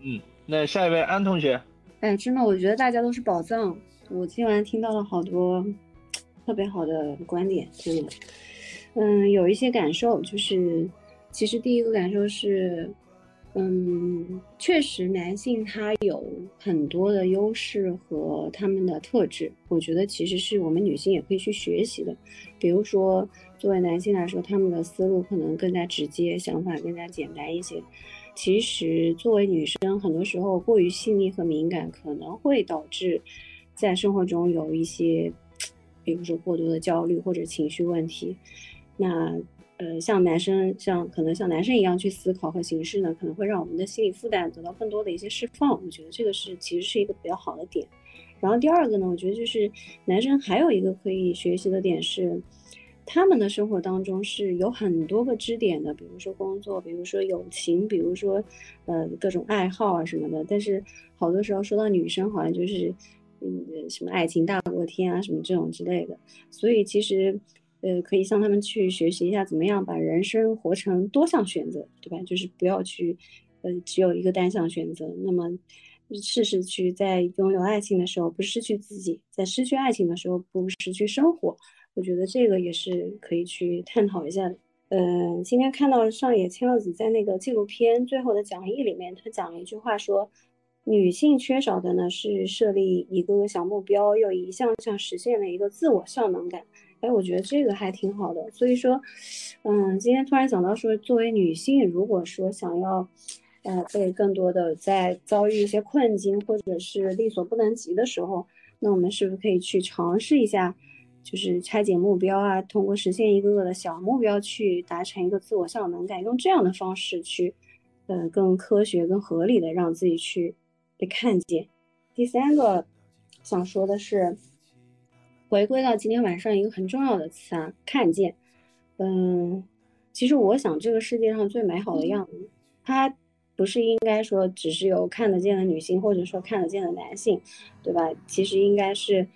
嗯，那下一位安同学，哎，真的，我觉得大家都是宝藏。我今晚听到了好多特别好的观点，真的。嗯，有一些感受，就是其实第一个感受是，嗯，确实男性他有很多的优势和他们的特质，我觉得其实是我们女性也可以去学习的。比如说，作为男性来说，他们的思路可能更加直接，想法更加简单一些。其实作为女生，很多时候过于细腻和敏感，可能会导致在生活中有一些，比如说过多的焦虑或者情绪问题。那呃，像男生像可能像男生一样去思考和行事呢，可能会让我们的心理负担得到更多的一些释放。我觉得这个是其实是一个比较好的点。然后第二个呢，我觉得就是男生还有一个可以学习的点是，他们的生活当中是有很多个支点的，比如说工作，比如说友情，比如说呃各种爱好啊什么的。但是好多时候说到女生，好像就是嗯什么爱情大过天啊什么这种之类的。所以其实。呃，可以向他们去学习一下，怎么样把人生活成多项选择，对吧？就是不要去，呃，只有一个单项选择。那么，试试去在拥有爱情的时候不失去自己，在失去爱情的时候不失去生活。我觉得这个也是可以去探讨一下的。嗯，今天看到上野千鹤子在那个纪录片最后的讲义里面，他讲了一句话，说女性缺少的呢是设立一个个小目标，又一项项实现了一个自我效能感。哎，我觉得这个还挺好的。所以说，嗯，今天突然想到说，作为女性，如果说想要，呃，被更多的在遭遇一些困境或者是力所不能及的时候，那我们是不是可以去尝试一下，就是拆解目标啊，通过实现一个个的小目标去达成一个自我效能感，用这样的方式去，呃，更科学、更合理的让自己去被看见。第三个想说的是。回归到今天晚上一个很重要的词啊，看见。嗯，其实我想这个世界上最美好的样子，它不是应该说只是有看得见的女性，或者说看得见的男性，对吧？其实应该是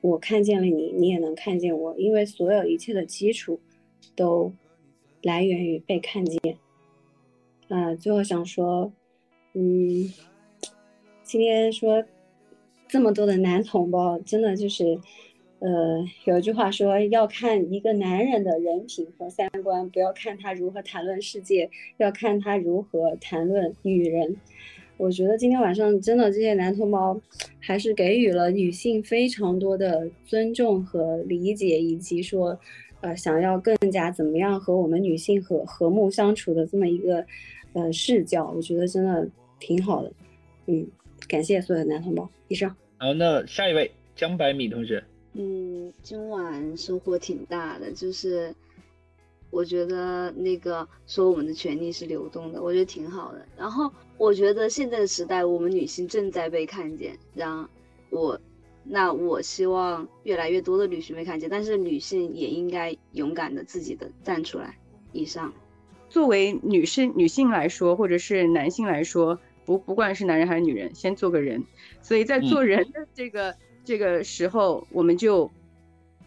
我看见了你，你也能看见我，因为所有一切的基础都来源于被看见。啊，最后想说，嗯，今天说这么多的男同胞，真的就是。呃，有一句话说，要看一个男人的人品和三观，不要看他如何谈论世界，要看他如何谈论女人。我觉得今天晚上真的这些男同胞，还是给予了女性非常多的尊重和理解，以及说，呃，想要更加怎么样和我们女性和和睦相处的这么一个呃视角。我觉得真的挺好的。嗯，感谢所有的男同胞。以上。好，那下一位江百米同学。嗯，今晚收获挺大的，就是我觉得那个说我们的权利是流动的，我觉得挺好的。然后我觉得现在的时代，我们女性正在被看见，让我那我希望越来越多的女性被看见，但是女性也应该勇敢的自己的站出来。以上，作为女性女性来说，或者是男性来说，不不管是男人还是女人，先做个人。所以在做人的这个。这个时候，我们就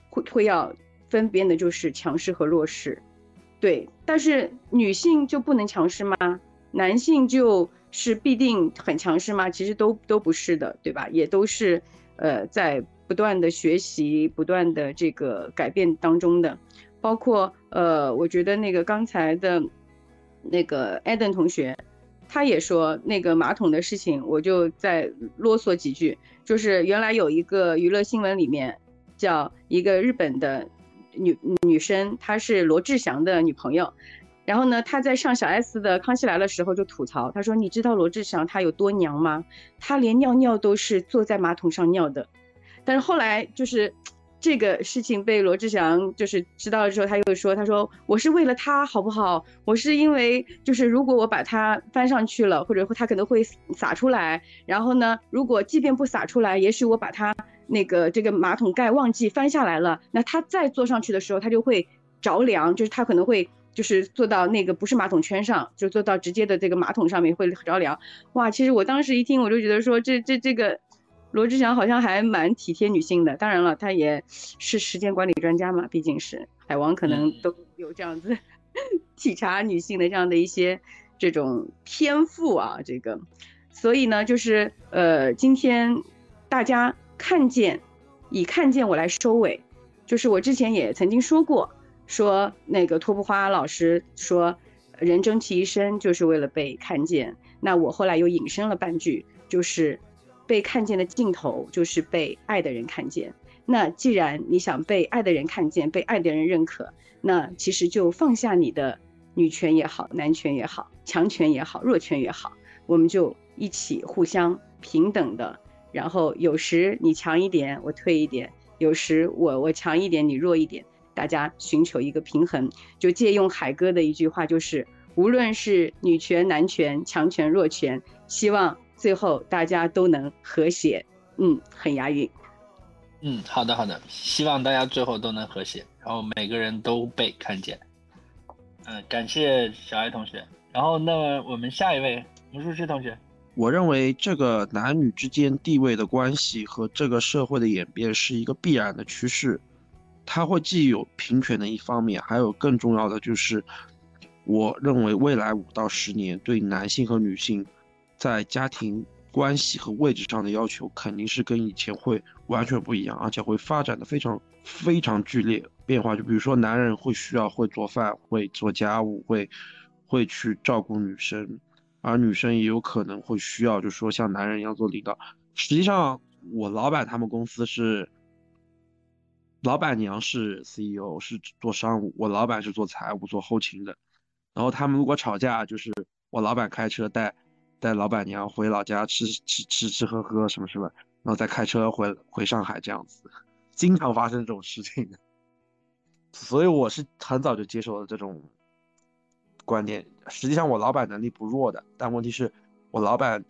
会会要分辨的就是强势和弱势，对。但是女性就不能强势吗？男性就是必定很强势吗？其实都都不是的，对吧？也都是呃在不断的学习、不断的这个改变当中的。包括呃，我觉得那个刚才的那个艾登同学。他也说那个马桶的事情，我就再啰嗦几句。就是原来有一个娱乐新闻里面，叫一个日本的女女生，她是罗志祥的女朋友。然后呢，她在上小 S 的《康熙来了》时候就吐槽，她说：“你知道罗志祥他有多娘吗？他连尿尿都是坐在马桶上尿的。”但是后来就是。这个事情被罗志祥就是知道了之后，他又说：“他说我是为了他好不好？我是因为就是如果我把它翻上去了，或者说他可能会洒出来。然后呢，如果即便不洒出来，也许我把它那个这个马桶盖忘记翻下来了，那他再坐上去的时候，他就会着凉，就是他可能会就是坐到那个不是马桶圈上，就坐到直接的这个马桶上面会着凉。哇，其实我当时一听，我就觉得说这这这个。”罗志祥好像还蛮体贴女性的，当然了，他也是时间管理专家嘛，毕竟是海王，可能都有这样子 体察女性的这样的一些这种天赋啊，这个，所以呢，就是呃，今天大家看见，以看见我来收尾，就是我之前也曾经说过，说那个托布花老师说，人终其一生就是为了被看见。那我后来又引申了半句，就是被看见的尽头就是被爱的人看见。那既然你想被爱的人看见，被爱的人认可，那其实就放下你的女权也好，男权也好，强权也好，弱权也好，我们就一起互相平等的。然后有时你强一点，我退一点；有时我我强一点，你弱一点，大家寻求一个平衡。就借用海哥的一句话，就是无论是女权、男权、强权、弱权，希望最后大家都能和谐。嗯，很押韵。嗯，好的好的，希望大家最后都能和谐，然后每个人都被看见。嗯，感谢小爱同学。然后那我们下一位魔术师同学。我认为这个男女之间地位的关系和这个社会的演变是一个必然的趋势，它会既有平权的一方面，还有更重要的就是，我认为未来五到十年对男性和女性在家庭关系和位置上的要求肯定是跟以前会完全不一样，而且会发展的非常非常剧烈变化。就比如说，男人会需要会做饭，会做家务，会会去照顾女生。而女生也有可能会需要，就说像男人一样做领导。实际上，我老板他们公司是，老板娘是 CEO，是做商务，我老板是做财务、做后勤的。然后他们如果吵架，就是我老板开车带带老板娘回老家吃吃吃吃喝喝什么什么，然后再开车回回上海这样子，经常发生这种事情。所以我是很早就接受了这种。观点，实际上我老板能力不弱的，但问题是，我老板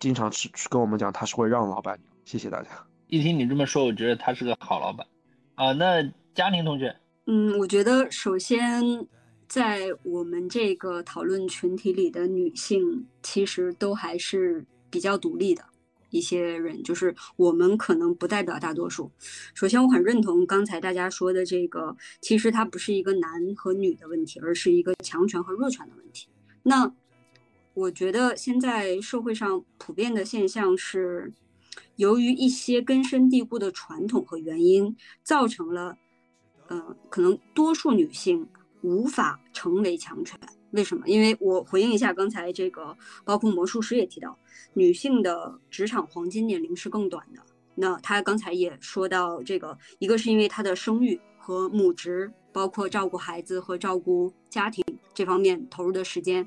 经常是跟我们讲，他是会让老板娘。谢谢大家。一听你这么说，我觉得他是个好老板啊。那嘉宁同学，嗯，我觉得首先在我们这个讨论群体里的女性，其实都还是比较独立的。一些人就是我们可能不代表大多数。首先，我很认同刚才大家说的这个，其实它不是一个男和女的问题，而是一个强权和弱权的问题。那我觉得现在社会上普遍的现象是，由于一些根深蒂固的传统和原因，造成了，呃，可能多数女性无法成为强权。为什么？因为我回应一下刚才这个，包括魔术师也提到，女性的职场黄金年龄是更短的。那他刚才也说到这个，一个是因为她的生育和母职，包括照顾孩子和照顾家庭这方面投入的时间，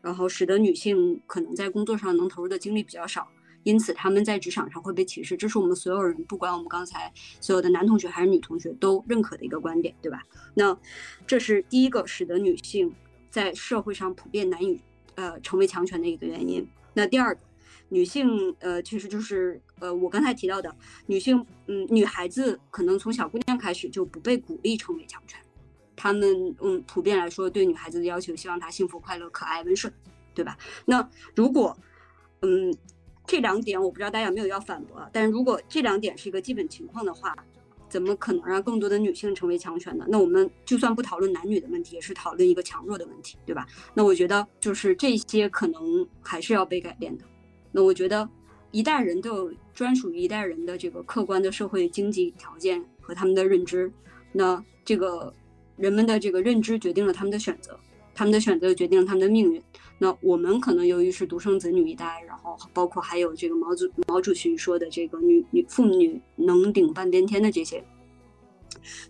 然后使得女性可能在工作上能投入的精力比较少，因此他们在职场上会被歧视。这是我们所有人，不管我们刚才所有的男同学还是女同学都认可的一个观点，对吧？那这是第一个使得女性。在社会上普遍难以呃成为强权的一个原因。那第二个，女性呃其实就是呃我刚才提到的女性，嗯，女孩子可能从小姑娘开始就不被鼓励成为强权。他们嗯普遍来说对女孩子的要求，希望她幸福快乐、可爱温顺，对吧？那如果嗯这两点我不知道大家有没有要反驳，但是如果这两点是一个基本情况的话。怎么可能让更多的女性成为强权呢？那我们就算不讨论男女的问题，也是讨论一个强弱的问题，对吧？那我觉得就是这些可能还是要被改变的。那我觉得一代人都有专属于一代人的这个客观的社会经济条件和他们的认知，那这个人们的这个认知决定了他们的选择，他们的选择决定了他们的命运。那我们可能由于是独生子女一代，然后包括还有这个毛主毛主席说的这个女女妇女能顶半边天的这些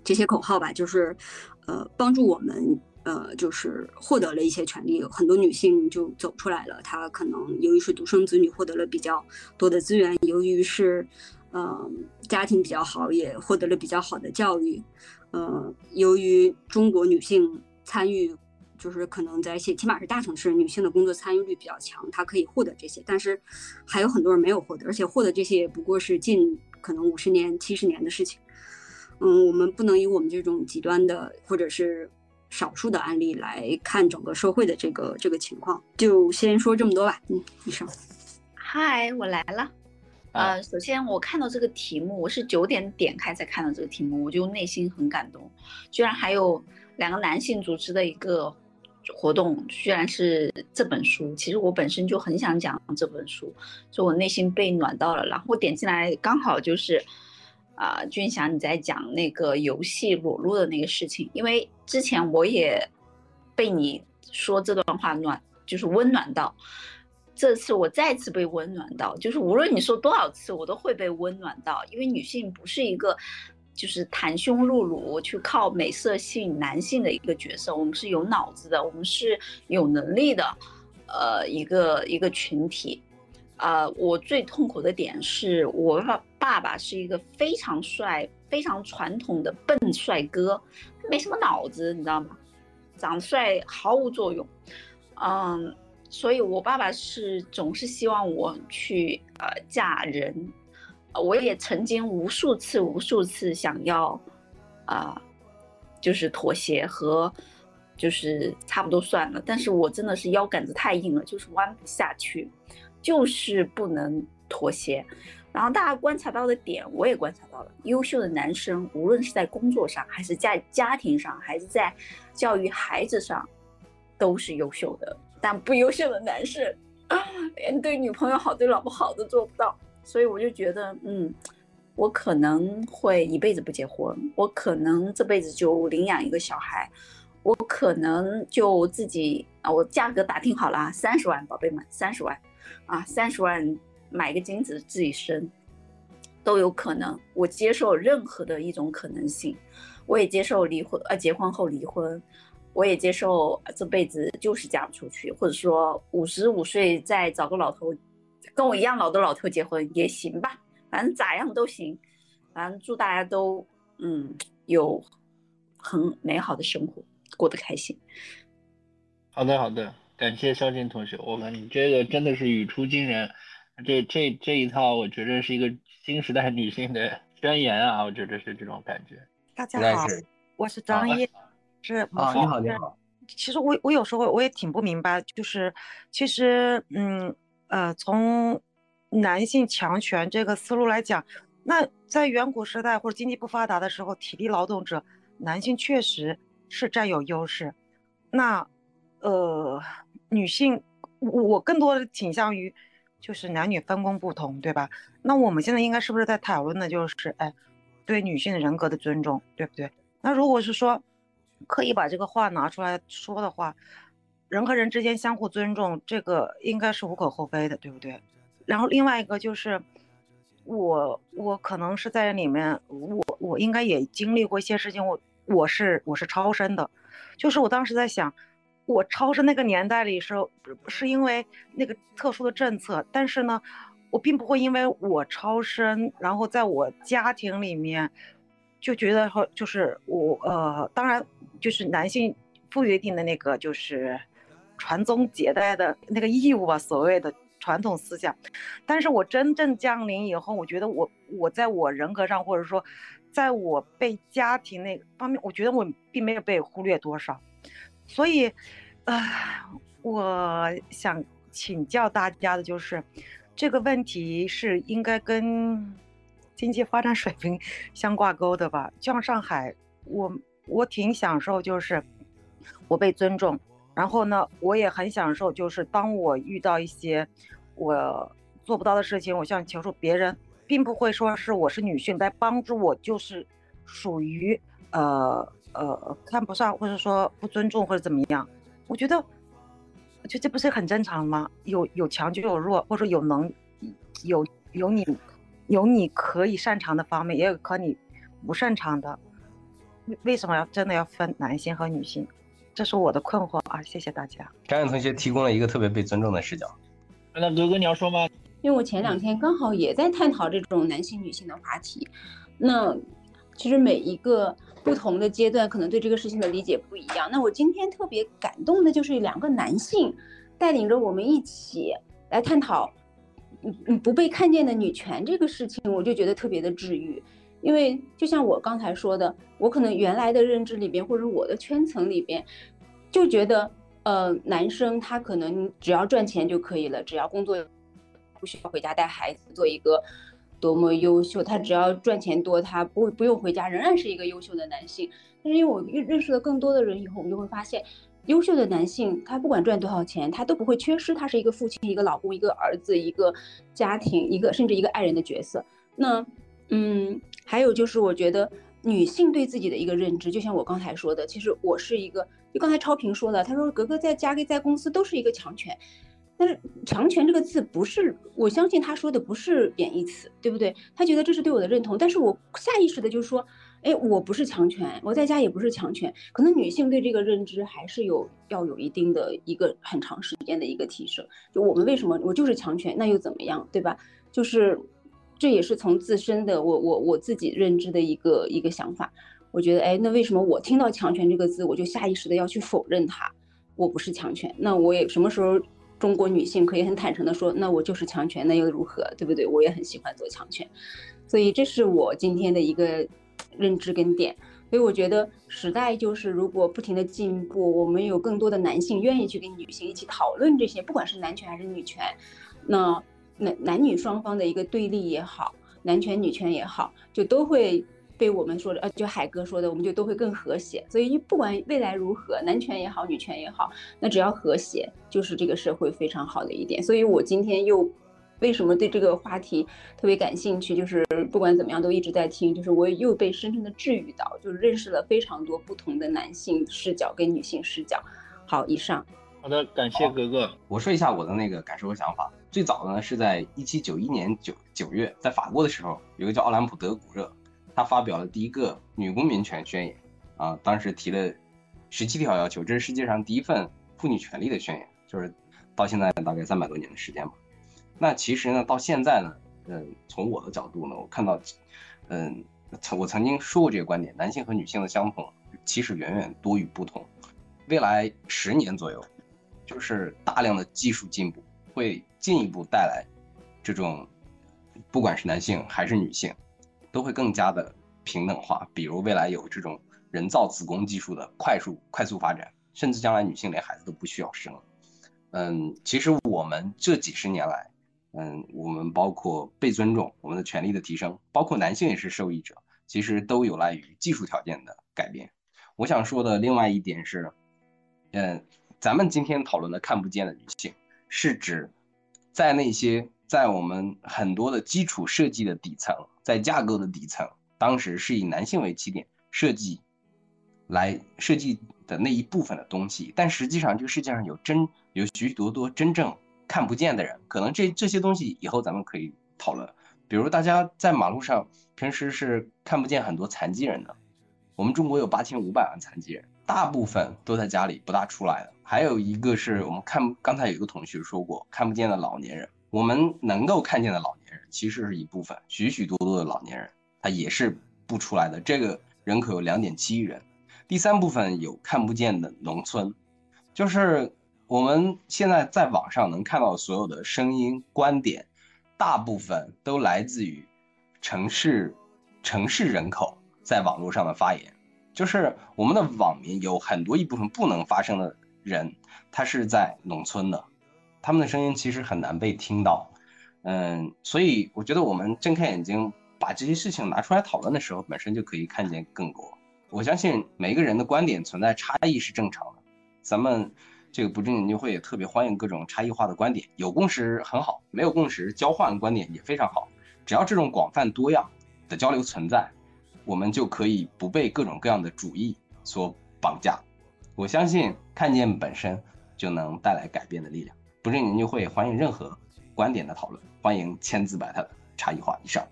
这些口号吧，就是呃帮助我们呃就是获得了一些权利，很多女性就走出来了。她可能由于是独生子女，获得了比较多的资源；由于是嗯家庭比较好，也获得了比较好的教育。呃，由于中国女性参与。就是可能在一些起码是大城市，女性的工作参与率比较强，她可以获得这些，但是还有很多人没有获得，而且获得这些也不过是近可能五十年、七十年的事情。嗯，我们不能以我们这种极端的或者是少数的案例来看整个社会的这个这个情况。就先说这么多吧。嗯，医生。嗨，我来了。呃，首先我看到这个题目，我是九点点开才看到这个题目，我就内心很感动，居然还有两个男性组织的一个。活动居然是这本书，其实我本身就很想讲这本书，所以我内心被暖到了。然后我点进来，刚好就是，啊，俊祥你在讲那个游戏裸露的那个事情，因为之前我也被你说这段话暖，就是温暖到。这次我再次被温暖到，就是无论你说多少次，我都会被温暖到，因为女性不是一个就是袒胸露乳去靠美色吸引男性的一个角色，我们是有脑子的，我们是有能力的，呃，一个一个群体。啊，我最痛苦的点是我爸爸爸是一个非常帅、非常传统的笨帅哥，没什么脑子，你知道吗？长得帅毫无作用，嗯。所以，我爸爸是总是希望我去呃嫁人，我也曾经无数次、无数次想要，啊，就是妥协和，就是差不多算了。但是我真的是腰杆子太硬了，就是弯不下去，就是不能妥协。然后大家观察到的点，我也观察到了，优秀的男生，无论是在工作上，还是在家庭上，还是在教育孩子上，都是优秀的。但不优秀的男生，连对女朋友好、对老婆好都做不到，所以我就觉得，嗯，我可能会一辈子不结婚，我可能这辈子就领养一个小孩，我可能就自己啊，我价格打听好了，三十万，宝贝们，三十万，啊，三十万买个精子自己生，都有可能，我接受任何的一种可能性，我也接受离婚，呃，结婚后离婚。我也接受这辈子就是嫁不出去，或者说五十五岁再找个老头，跟我一样老的老头结婚也行吧，反正咋样都行，反正祝大家都嗯有很美好的生活，过得开心。好的好的，感谢肖静同学，我感觉这个真的是语出惊人，这这这一套我觉得是一个新时代女性的宣言啊，我觉得是这种感觉。大家好，我是张烨。是啊，你好，你好。其实我我有时候我也挺不明白，就是其实嗯呃，从男性强权这个思路来讲，那在远古时代或者经济不发达的时候，体力劳动者男性确实是占有优势。那呃，女性我更多的倾向于就是男女分工不同，对吧？那我们现在应该是不是在讨论的就是哎，对女性人格的尊重，对不对？那如果是说。刻意把这个话拿出来说的话，人和人之间相互尊重，这个应该是无可厚非的，对不对？然后另外一个就是，我我可能是在里面，我我应该也经历过一些事情，我我是我是超生的，就是我当时在想，我超生那个年代里是是因为那个特殊的政策，但是呢，我并不会因为我超生，然后在我家庭里面就觉得说就是我呃，当然。就是男性赋予定的那个就是传宗接代的那个义务吧，所谓的传统思想。但是我真正降临以后，我觉得我我在我人格上，或者说在我被家庭那方面，我觉得我并没有被忽略多少。所以，呃，我想请教大家的就是这个问题是应该跟经济发展水平相挂钩的吧？就像上海，我。我挺享受，就是我被尊重，然后呢，我也很享受，就是当我遇到一些我做不到的事情，我想求助别人，并不会说是我是女性在帮助我，就是属于呃呃看不上，或者说不尊重或者怎么样。我觉得，就这不是很正常吗？有有强就有弱，或者有能有有你有你可以擅长的方面，也有可你不擅长的。为为什么要真的要分男性和女性？这是我的困惑啊！谢谢大家。张远同学提供了一个特别被尊重的视角。那刘哥你要说吗？因为我前两天刚好也在探讨这种男性女性的话题。那其实每一个不同的阶段，可能对这个事情的理解不一样。那我今天特别感动的就是两个男性带领着我们一起来探讨，嗯嗯，不被看见的女权这个事情，我就觉得特别的治愈。因为就像我刚才说的，我可能原来的认知里边，或者我的圈层里边，就觉得，呃，男生他可能只要赚钱就可以了，只要工作不需要回家带孩子，做一个多么优秀，他只要赚钱多，他不不用回家，仍然是一个优秀的男性。但是因为我认认识了更多的人以后，我们就会发现，优秀的男性他不管赚多少钱，他都不会缺失，他是一个父亲、一个老公、一个儿子、一个家庭、一个甚至一个爱人的角色。那。嗯，还有就是我觉得女性对自己的一个认知，就像我刚才说的，其实我是一个，就刚才超平说的，他说格格在家跟在公司都是一个强权。但是“强权”这个字不是，我相信他说的不是贬义词，对不对？他觉得这是对我的认同，但是我下意识的就说，哎，我不是强权，我在家也不是强权。可能女性对这个认知还是有要有一定的一个很长时间的一个提升。就我们为什么我就是强权，那又怎么样，对吧？就是这也是从自身的我我我自己认知的一个一个想法。我觉得，哎，那为什么我听到“强权”这个字，我就下意识的要去否认它？我不是强权，那我也什么时候？中国女性可以很坦诚的说，那我就是强权，那又如何，对不对？我也很喜欢做强权，所以这是我今天的一个认知跟点。所以我觉得时代就是如果不停的进步，我们有更多的男性愿意去跟女性一起讨论这些，不管是男权还是女权，那男男女双方的一个对立也好，男权女权也好，就都会。被我们说的，呃，就海哥说的，我们就都会更和谐。所以不管未来如何，男权也好，女权也好，那只要和谐，就是这个社会非常好的一点。所以我今天又为什么对这个话题特别感兴趣？就是不管怎么样，都一直在听，就是我又被深深的治愈到，就是认识了非常多不同的男性视角跟女性视角。好，以上。好的，感谢格格。我说一下我的那个感受和想法。最早的呢是在一七九一年九九月，在法国的时候，有个叫奥兰普·德古热。他发表了第一个女公民权宣言，啊，当时提了十七条要求，这是世界上第一份妇女权利的宣言，就是到现在大概三百多年的时间吧。那其实呢，到现在呢，嗯，从我的角度呢，我看到，嗯，我曾经说过这个观点，男性和女性的相同其实远远多于不同。未来十年左右，就是大量的技术进步会进一步带来这种，不管是男性还是女性。都会更加的平等化，比如未来有这种人造子宫技术的快速快速发展，甚至将来女性连孩子都不需要生。嗯，其实我们这几十年来，嗯，我们包括被尊重，我们的权利的提升，包括男性也是受益者，其实都有赖于技术条件的改变。我想说的另外一点是，嗯，咱们今天讨论的看不见的女性，是指在那些。在我们很多的基础设计的底层，在架构的底层，当时是以男性为起点设计，来设计的那一部分的东西。但实际上，这个世界上有真有许许多多真正看不见的人。可能这这些东西以后咱们可以讨论。比如大家在马路上平时是看不见很多残疾人的。我们中国有八千五百万残疾人，大部分都在家里不大出来的。还有一个是我们看，刚才有一个同学说过，看不见的老年人。我们能够看见的老年人，其实是一部分，许许多多的老年人，他也是不出来的。这个人口有两点七亿人。第三部分有看不见的农村，就是我们现在在网上能看到所有的声音观点，大部分都来自于城市城市人口在网络上的发言。就是我们的网民有很多一部分不能发声的人，他是在农村的。他们的声音其实很难被听到，嗯，所以我觉得我们睁开眼睛把这些事情拿出来讨论的时候，本身就可以看见更多。我相信每一个人的观点存在差异是正常的，咱们这个不正研究会也特别欢迎各种差异化的观点，有共识很好，没有共识交换观点也非常好。只要这种广泛多样的交流存在，我们就可以不被各种各样的主义所绑架。我相信看见本身就能带来改变的力量。不正研究会欢迎任何观点的讨论，欢迎千姿百态的差异化以上。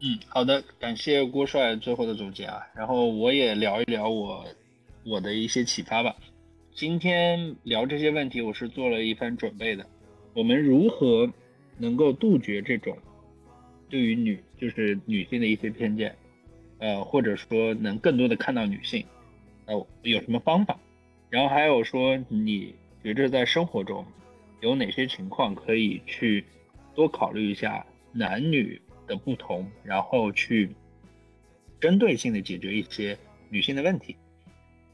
嗯，好的，感谢郭帅最后的总结啊，然后我也聊一聊我我的一些启发吧。今天聊这些问题，我是做了一番准备的。我们如何能够杜绝这种对于女就是女性的一些偏见，呃，或者说能更多的看到女性，呃，有什么方法？然后还有说，你觉着在生活中。有哪些情况可以去多考虑一下男女的不同，然后去针对性的解决一些女性的问题。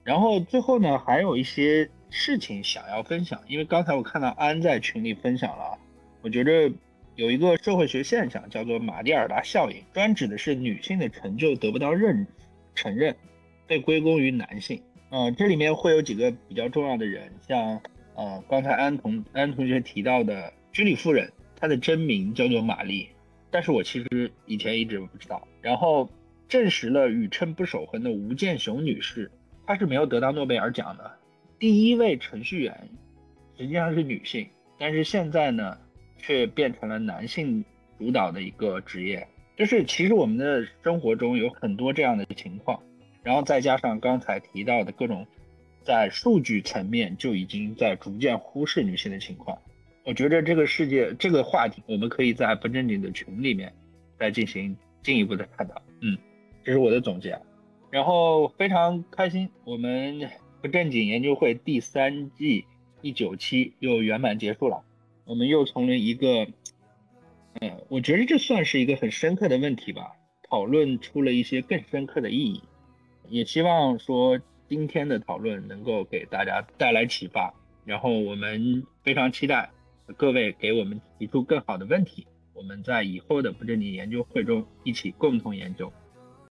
然后最后呢，还有一些事情想要分享，因为刚才我看到安在群里分享了，我觉得有一个社会学现象叫做马蒂尔达效应，专指的是女性的成就得不到认承认，被归功于男性。嗯，这里面会有几个比较重要的人，像。呃，刚才安同安同学提到的居里夫人，她的真名叫做玛丽。但是我其实以前一直不知道。然后证实了宇称不守恒的吴健雄女士，她是没有得到诺贝尔奖的。第一位程序员实际上是女性，但是现在呢，却变成了男性主导的一个职业。就是其实我们的生活中有很多这样的情况，然后再加上刚才提到的各种在数据层面就已经在逐渐忽视女性的情况。我觉得这个世界这个话题，我们可以在不正经的群里面再进行进一步的探讨。嗯，这是我的总结。然后非常开心，我们。不正经研究会第三季第九期又圆满结束了。我们又从了一个，嗯，我觉得这算是一个很深刻的问题吧，讨论出了一些更深刻的意义。也希望说今天的讨论能够给大家带来启发。然后我们非常期待各位给我们提出更好的问题，我们在以后的不正经研究会中一起共同研究。